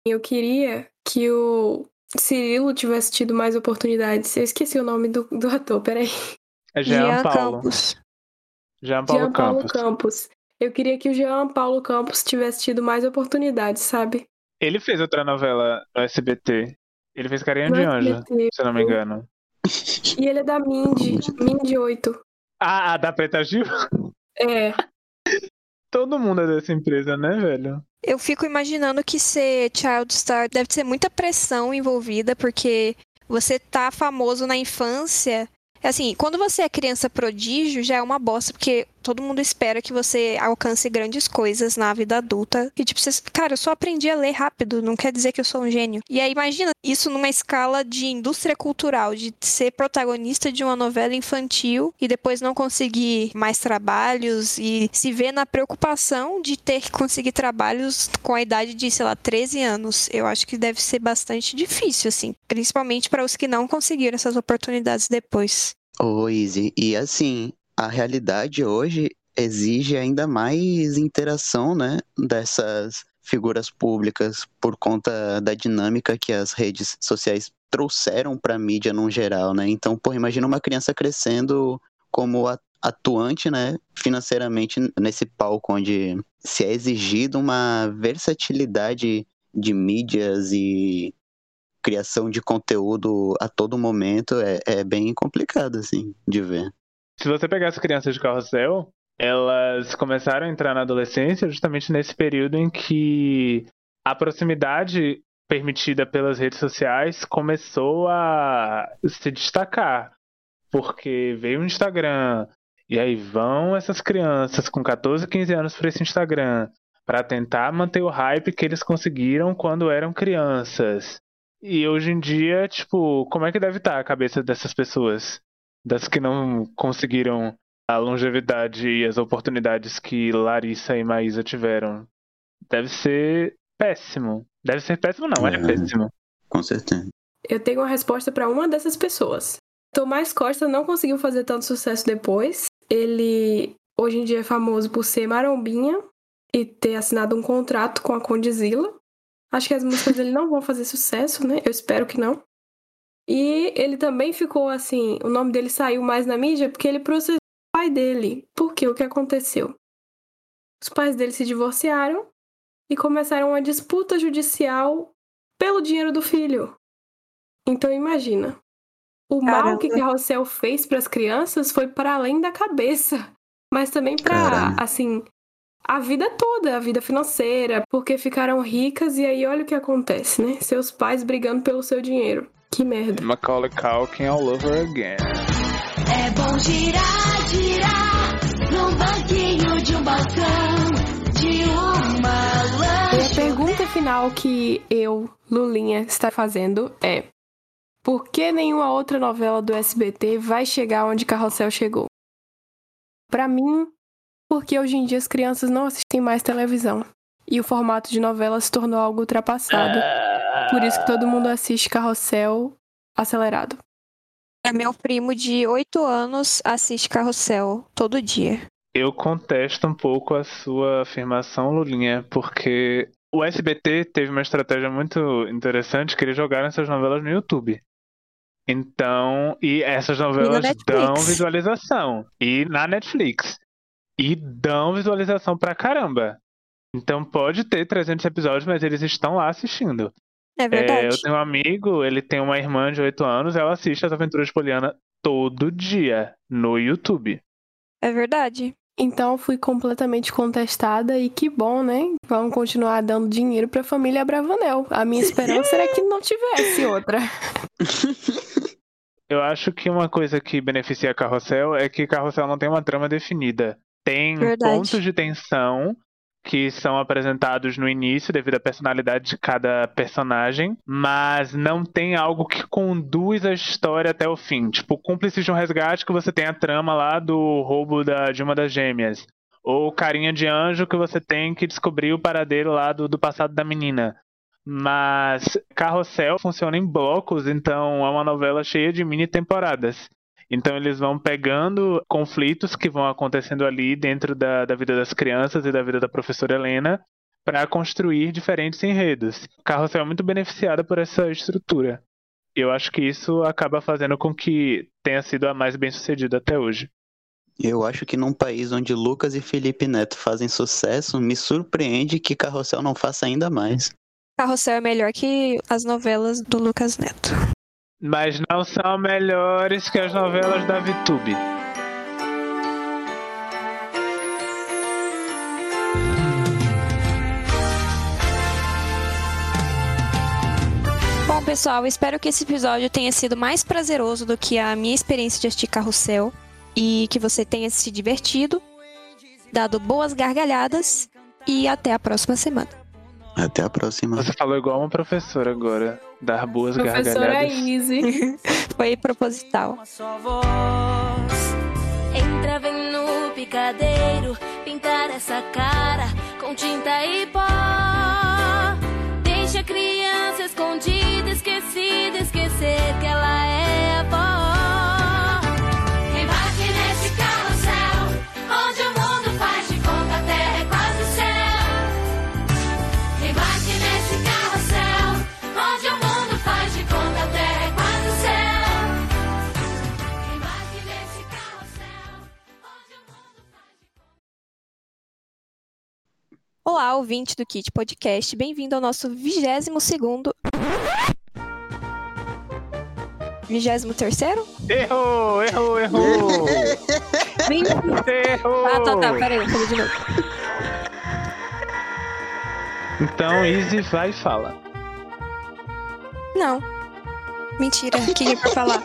Eu queria que o Cirilo tivesse tido mais oportunidades. Eu esqueci o nome do, do ator, peraí. É Jean, Jean Paulo. Campos. Jean Paulo Jean Paulo Campos. Campos. Eu queria que o Jean Paulo Campos tivesse tido mais oportunidades, sabe? Ele fez outra novela no SBT. Ele fez Carinha No de Anjo, SBT. se eu não me engano. E ele é da Mindy, Mindy 8. Ah, a da Preta Gil? É, Todo mundo é dessa empresa, né, velho? Eu fico imaginando que ser Child Star deve ser muita pressão envolvida, porque você tá famoso na infância. Assim, quando você é criança prodígio, já é uma bosta, porque todo mundo espera que você alcance grandes coisas na vida adulta. E tipo, você, cara, eu só aprendi a ler rápido, não quer dizer que eu sou um gênio. E aí imagina isso numa escala de indústria cultural, de ser protagonista de uma novela infantil e depois não conseguir mais trabalhos e se ver na preocupação de ter que conseguir trabalhos com a idade de, sei lá, 13 anos. Eu acho que deve ser bastante difícil, assim, principalmente para os que não conseguiram essas oportunidades depois. Ô, Izzy, e assim, a realidade hoje exige ainda mais interação, né, dessas figuras públicas por conta da dinâmica que as redes sociais trouxeram para a mídia no geral, né? Então, pô, imagina uma criança crescendo como atuante, né, financeiramente nesse palco onde se é exigido uma versatilidade de mídias e criação de conteúdo a todo momento é, é bem complicado, assim, de ver. Se você pegar as crianças de carrossel, elas começaram a entrar na adolescência justamente nesse período em que a proximidade permitida pelas redes sociais começou a se destacar. Porque veio o Instagram, e aí vão essas crianças com 14, 15 anos para esse Instagram para tentar manter o hype que eles conseguiram quando eram crianças. E hoje em dia, tipo, como é que deve estar a cabeça dessas pessoas? Das que não conseguiram a longevidade e as oportunidades que Larissa e Maísa tiveram. Deve ser péssimo. Deve ser péssimo, não, é É. péssimo. Com certeza. eu tenho uma resposta pra uma dessas pessoas. Tomás Costa não conseguiu fazer tanto sucesso depois. Ele hoje em dia é famoso por ser marombinha e ter assinado um contrato com a Condizila. Acho que as músicas dele não vão fazer sucesso, né? Eu espero que não. E ele também ficou assim, o nome dele saiu mais na mídia porque ele processou o pai dele. Por quê? O que aconteceu? Os pais dele se divorciaram e começaram uma disputa judicial pelo dinheiro do filho. Então imagina. O mal que Caramba. Carrossel fez para as crianças foi para além da cabeça, mas também para Caramba. assim a vida toda, a vida financeira, porque ficaram ricas e aí olha o que acontece, né? Seus pais brigando pelo seu dinheiro. Que merda. Macaulay Culkin all over again. É bom girar, girar num banquinho de um balcão de uma E a lancha. pergunta final que eu, Lulinha, está fazendo é: por que nenhuma outra novela do SBT vai chegar onde Carrossel chegou? Pra mim, porque hoje em dia as crianças não assistem mais televisão. E o formato de novela se tornou algo ultrapassado. Por isso que todo mundo assiste Carrossel acelerado. É meu primo de 8 anos assiste Carrossel todo dia. Eu contesto um pouco a sua afirmação, Lulinha, porque o SBT teve uma estratégia muito interessante que eles jogaram essas novelas no YouTube. Então, e essas novelas Netflix. dão visualização. E na Netflix. E dão visualização pra caramba. Então pode ter 300 episódios, mas eles estão lá assistindo. É É, verdade. eu tenho um amigo, ele tem uma irmã de 8 anos, ela assiste as aventuras de Poliana todo dia no YouTube. É verdade. Então fui completamente contestada e que bom, né? Vamos continuar dando dinheiro pra família Bravanel. A minha esperança era que não tivesse outra. Eu acho que uma coisa que beneficia Carrossel é que Carrossel não tem uma trama definida. Tem Verdade. pontos de tensão que são apresentados no início devido à personalidade de cada personagem, mas não tem algo que conduz a história até o fim. Tipo, Cúmplices de um Resgate que você tem a trama lá do roubo da, de uma das gêmeas. Ou Carinha de Anjo que você tem que descobrir o paradeiro lá do, do passado da menina. Mas Carrossel funciona em blocos, então é uma novela cheia de mini temporadas. Então eles vão pegando conflitos que vão acontecendo ali dentro da, da vida das crianças e da vida da professora Helena para construir diferentes enredos. Carrossel é muito beneficiada por essa estrutura. Eu acho que isso acaba fazendo com que tenha sido a mais bem sucedida até hoje. Eu acho que num país onde Lucas e Felipe Neto fazem sucesso, me surpreende que Carrossel não faça ainda mais. Carrossel é melhor que as novelas do Lucas Neto. Mas não são melhores que as novelas da VTube. Bom, pessoal, espero que esse episódio tenha sido mais prazeroso do que a minha experiência de assistir Carrossel e que você tenha se divertido, dado boas gargalhadas e até a próxima semana. Até a próxima. Você falou igual uma professora agora. Dar boas Professora gargalhadas. Easy. Foi proposital. uma só voz. Entra, vem no picadeiro, pintar essa cara com tinta e pó. Deixa a criança escondida, esquecida, esquecer que ela é avó. Olá, ouvinte do Kit Podcast, bem-vindo ao nosso 22 segundo... 23 terceiro? Errou, errou, errou. errou. Ah, tá, tá, peraí, fazer de novo. Então, Easy vai e fala. Não. Mentira, o que é pra falar?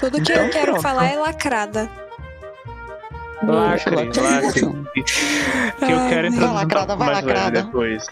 Tudo que Então eu quero pronto. falar é lacrada. Lacre, lacre. Que eu quero Ai, introduzir um lacrada, vai lacrada. depois.